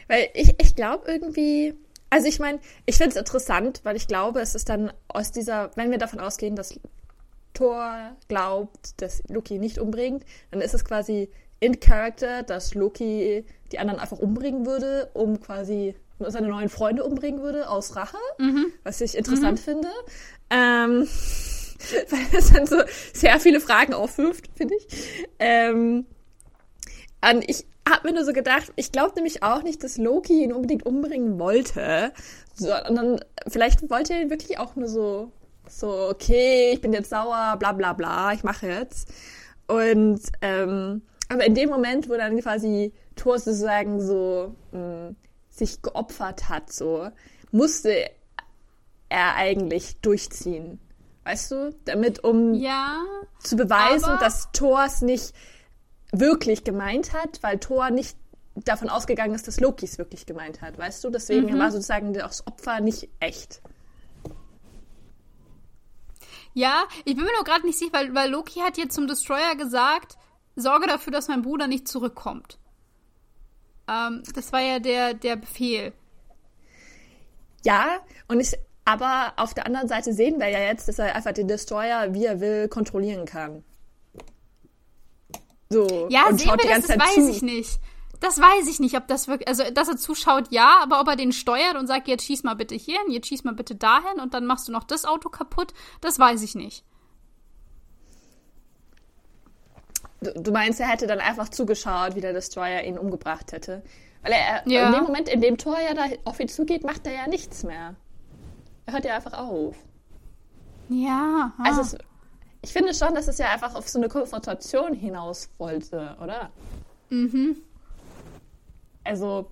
[SPEAKER 2] Weil ich, ich glaube irgendwie, also ich meine, ich finde es interessant, weil ich glaube, es ist dann aus dieser, wenn wir davon ausgehen, dass Thor glaubt, dass Loki nicht umbringt, dann ist es quasi in Character, dass Loki die anderen einfach umbringen würde, um quasi seine neuen Freunde umbringen würde aus Rache, mhm. was ich interessant mhm. finde. Ähm, weil das dann so sehr viele Fragen aufwirft, finde ich. Ähm, und ich habe mir nur so gedacht, ich glaube nämlich auch nicht, dass Loki ihn unbedingt umbringen wollte, sondern vielleicht wollte er ihn wirklich auch nur so, so, okay, ich bin jetzt sauer, bla bla bla, ich mache jetzt. Und ähm, aber in dem Moment, wo dann quasi Thor sozusagen so mh, mm, sich geopfert hat, so musste er eigentlich durchziehen. Weißt du? Damit, um
[SPEAKER 1] ja,
[SPEAKER 2] zu beweisen, dass Thor es nicht wirklich gemeint hat, weil Thor nicht davon ausgegangen ist, dass Loki es wirklich gemeint hat, weißt du? Deswegen mhm. war sozusagen das Opfer nicht echt.
[SPEAKER 1] Ja, ich bin mir nur gerade nicht sicher, weil, weil Loki hat jetzt zum Destroyer gesagt, sorge dafür, dass mein Bruder nicht zurückkommt. Ähm, das war ja der, der Befehl.
[SPEAKER 2] Ja, und ich, aber auf der anderen Seite sehen wir ja jetzt, dass er einfach den Destroyer, wie er will, kontrollieren kann.
[SPEAKER 1] So. Ja, und sehen wir das, das weiß zu. ich nicht. Das weiß ich nicht, ob das wirklich, also, dass er zuschaut, ja, aber ob er den steuert und sagt, jetzt schieß mal bitte hierhin, jetzt schieß mal bitte dahin und dann machst du noch das Auto kaputt, das weiß ich nicht.
[SPEAKER 2] Du, du meinst, er hätte dann einfach zugeschaut, wie der Destroyer ihn umgebracht hätte? Weil er, ja. in dem Moment, in dem Tor ja da auf ihn zugeht, macht er ja nichts mehr. Er hört ja einfach auf.
[SPEAKER 1] Ja.
[SPEAKER 2] Ah. Also es, ich finde schon, dass es ja einfach auf so eine Konfrontation hinaus wollte, oder?
[SPEAKER 1] Mhm.
[SPEAKER 2] Also.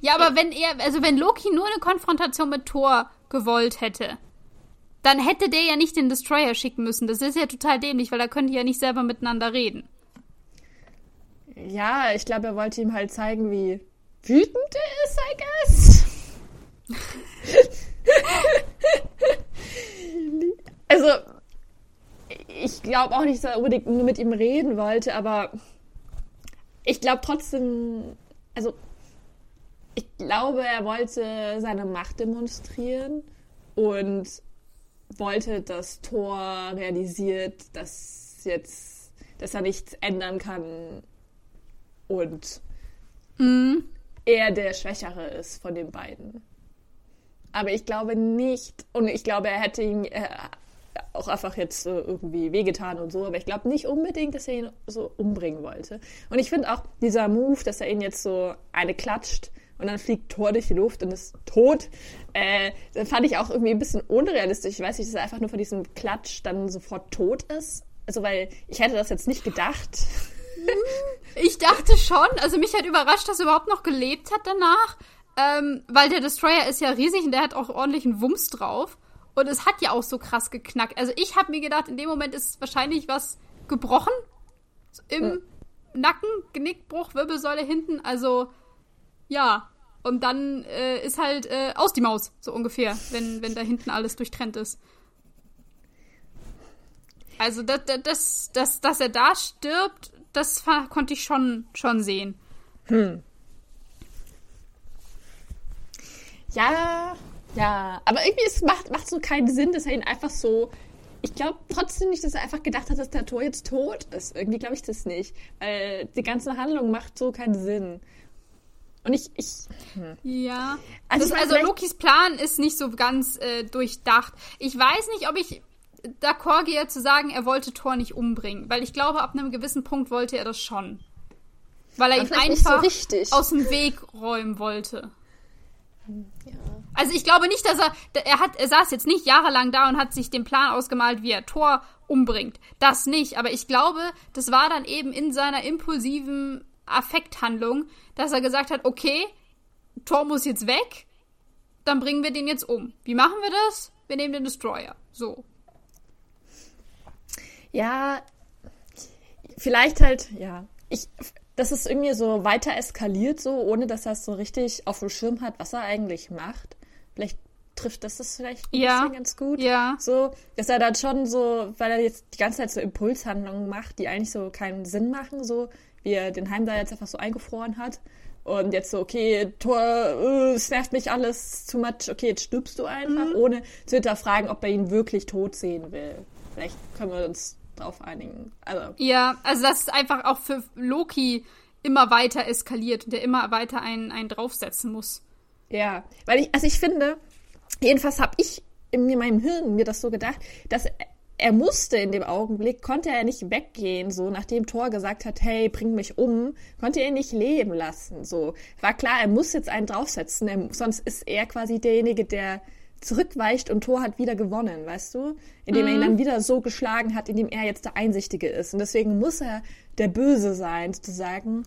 [SPEAKER 1] Ja, aber wenn er, also wenn Loki nur eine Konfrontation mit Thor gewollt hätte, dann hätte der ja nicht den Destroyer schicken müssen. Das ist ja total dämlich, weil da können die ja nicht selber miteinander reden.
[SPEAKER 2] Ja, ich glaube, er wollte ihm halt zeigen, wie wütend er ist, I guess. also, ich glaube auch nicht, dass er unbedingt nur mit ihm reden wollte, aber ich glaube trotzdem, also, ich glaube, er wollte seine Macht demonstrieren und wollte, dass Thor realisiert, dass jetzt, dass er nichts ändern kann und
[SPEAKER 1] mhm.
[SPEAKER 2] er der Schwächere ist von den beiden. Aber ich glaube nicht, und ich glaube, er hätte ihn äh, auch einfach jetzt äh, irgendwie wehgetan und so, aber ich glaube nicht unbedingt, dass er ihn so umbringen wollte. Und ich finde auch dieser Move, dass er ihn jetzt so eine klatscht und dann fliegt Thor durch die Luft und ist tot, äh, fand ich auch irgendwie ein bisschen unrealistisch. Ich weiß nicht, dass er einfach nur von diesem Klatsch dann sofort tot ist. Also, weil ich hätte das jetzt nicht gedacht.
[SPEAKER 1] Ich dachte schon, also mich hat überrascht, dass er überhaupt noch gelebt hat danach. Ähm, weil der Destroyer ist ja riesig und der hat auch ordentlichen Wumms drauf. Und es hat ja auch so krass geknackt. Also ich habe mir gedacht, in dem Moment ist wahrscheinlich was gebrochen. Im ja. Nacken, Genickbruch, Wirbelsäule hinten. Also ja. Und dann äh, ist halt äh, aus die Maus, so ungefähr, wenn, wenn da hinten alles durchtrennt ist. Also, das, das, das, dass er da stirbt, das konnte ich schon, schon sehen.
[SPEAKER 2] Hm. Ja, ja. Aber irgendwie es macht, macht so keinen Sinn, dass er ihn einfach so. Ich glaube trotzdem nicht, dass er einfach gedacht hat, dass der Tor jetzt tot ist. Irgendwie glaube ich das nicht. Weil die ganze Handlung macht so keinen Sinn. Und ich. ich
[SPEAKER 1] hm. Ja. Also, das, also Lokis Plan ist nicht so ganz äh, durchdacht. Ich weiß nicht, ob ich d'accord gehe zu sagen, er wollte Thor nicht umbringen. Weil ich glaube, ab einem gewissen Punkt wollte er das schon. Weil er ihn einfach so aus dem Weg räumen wollte. Ja. Also ich glaube nicht, dass er, er hat, er saß jetzt nicht jahrelang da und hat sich den Plan ausgemalt, wie er Thor umbringt. Das nicht. Aber ich glaube, das war dann eben in seiner impulsiven Affekthandlung, dass er gesagt hat, okay, Thor muss jetzt weg, dann bringen wir den jetzt um. Wie machen wir das? Wir nehmen den Destroyer. So.
[SPEAKER 2] Ja, vielleicht halt, ja. Ich, das ist irgendwie so weiter eskaliert, so, ohne dass er es so richtig auf dem Schirm hat, was er eigentlich macht. Vielleicht trifft das das vielleicht ein ja. bisschen ganz gut.
[SPEAKER 1] Ja.
[SPEAKER 2] So, dass er dann schon so, weil er jetzt die ganze Zeit so Impulshandlungen macht, die eigentlich so keinen Sinn machen, so wie er den Heimdall jetzt einfach so eingefroren hat. Und jetzt so, okay, Tor, uh, es nervt mich alles too much, okay, jetzt stirbst du einfach, mhm. ohne zu hinterfragen, ob er ihn wirklich tot sehen will. Vielleicht können wir uns drauf einigen. Also.
[SPEAKER 1] Ja, also das ist einfach auch für Loki immer weiter eskaliert und der immer weiter einen, einen draufsetzen muss.
[SPEAKER 2] Ja, weil ich, also ich finde, jedenfalls habe ich in meinem Hirn mir das so gedacht, dass er musste in dem Augenblick, konnte er nicht weggehen, so nachdem Thor gesagt hat, hey, bring mich um, konnte er ihn nicht leben lassen. So war klar, er muss jetzt einen draufsetzen, er, sonst ist er quasi derjenige, der zurückweicht und Thor hat wieder gewonnen, weißt du? Indem mhm. er ihn mhm. dann wieder so geschlagen hat, indem er jetzt der Einsichtige ist. Und deswegen muss er der Böse sein, sozusagen.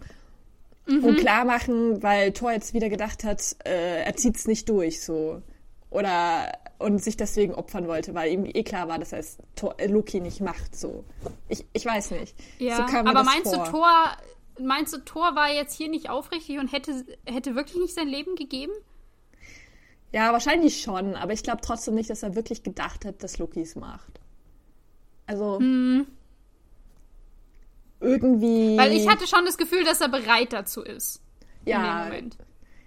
[SPEAKER 2] Mhm. Und klar machen, weil Thor jetzt wieder gedacht hat, äh, er zieht's nicht durch, so. Oder und sich deswegen opfern wollte, weil ihm eh klar war, dass er es Thor, äh, Loki nicht macht. So, ich, ich weiß nicht.
[SPEAKER 1] Ja, so aber meinst vor. du Thor? Meinst du Thor war jetzt hier nicht aufrichtig und hätte hätte wirklich nicht sein Leben gegeben?
[SPEAKER 2] Ja, wahrscheinlich schon, aber ich glaube trotzdem nicht, dass er wirklich gedacht hat, dass Loki es macht. Also hm. irgendwie.
[SPEAKER 1] Weil ich hatte schon das Gefühl, dass er bereit dazu ist.
[SPEAKER 2] Ja.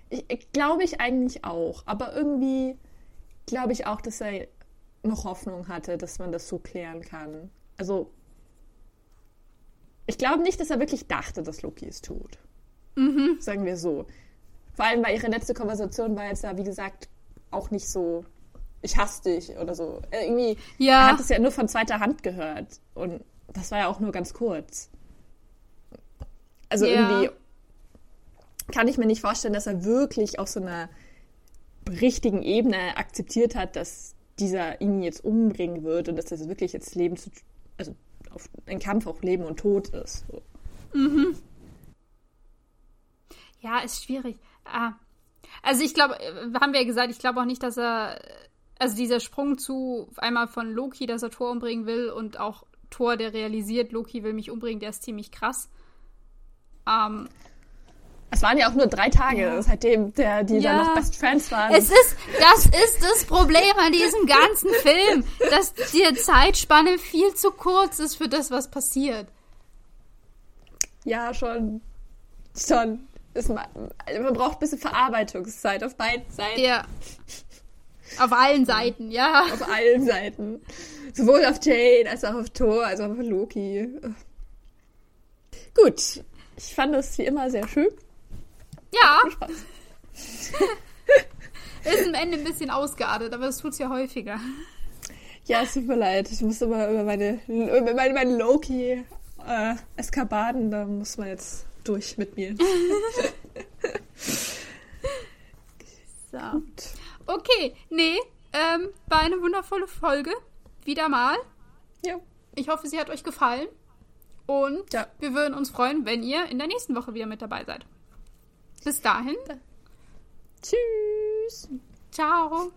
[SPEAKER 2] Ich, ich glaube ich eigentlich auch, aber irgendwie glaube ich auch, dass er noch Hoffnung hatte, dass man das so klären kann. Also, ich glaube nicht, dass er wirklich dachte, dass Loki es tut. Mhm. Sagen wir so. Vor allem, weil ihre letzte Konversation war jetzt ja, wie gesagt, auch nicht so, ich hasse dich oder so. Äh, irgendwie, ja. er hat es ja nur von zweiter Hand gehört. Und das war ja auch nur ganz kurz. Also ja. irgendwie kann ich mir nicht vorstellen, dass er wirklich auf so einer richtigen Ebene akzeptiert hat, dass dieser ihn jetzt umbringen wird und dass das wirklich jetzt Leben zu, also auf, ein Kampf auf Leben und Tod ist. So. Mhm.
[SPEAKER 1] Ja, ist schwierig. Ah. Also ich glaube, haben wir ja gesagt, ich glaube auch nicht, dass er, also dieser Sprung zu einmal von Loki, dass er Thor umbringen will und auch Thor, der realisiert, Loki will mich umbringen, der ist ziemlich krass. Ähm,
[SPEAKER 2] es waren ja auch nur drei Tage, ja. seitdem der, die ja. dann noch Best Friends waren.
[SPEAKER 1] Es ist, das ist das Problem an diesem ganzen Film, dass die Zeitspanne viel zu kurz ist für das, was passiert.
[SPEAKER 2] Ja, schon. Schon. Ist, man, man braucht ein bisschen Verarbeitungszeit auf beiden Seiten.
[SPEAKER 1] Ja. Auf allen Seiten, ja.
[SPEAKER 2] Auf allen Seiten. Sowohl auf Jane als auch auf Thor, als auch auf Loki. Gut. Ich fand es wie immer sehr schön.
[SPEAKER 1] Ja. Ist am Ende ein bisschen ausgeartet, aber das tut es ja häufiger.
[SPEAKER 2] Ja, es tut mir leid. Ich muss immer über meine, über meine, meine Loki-Eskapaden, äh, da muss man jetzt durch mit mir.
[SPEAKER 1] so. Gut. Okay, nee, ähm, war eine wundervolle Folge. Wieder mal.
[SPEAKER 2] Ja.
[SPEAKER 1] Ich hoffe, sie hat euch gefallen. Und ja. wir würden uns freuen, wenn ihr in der nächsten Woche wieder mit dabei seid. Bis dahin.
[SPEAKER 2] Tschüss.
[SPEAKER 1] Ciao.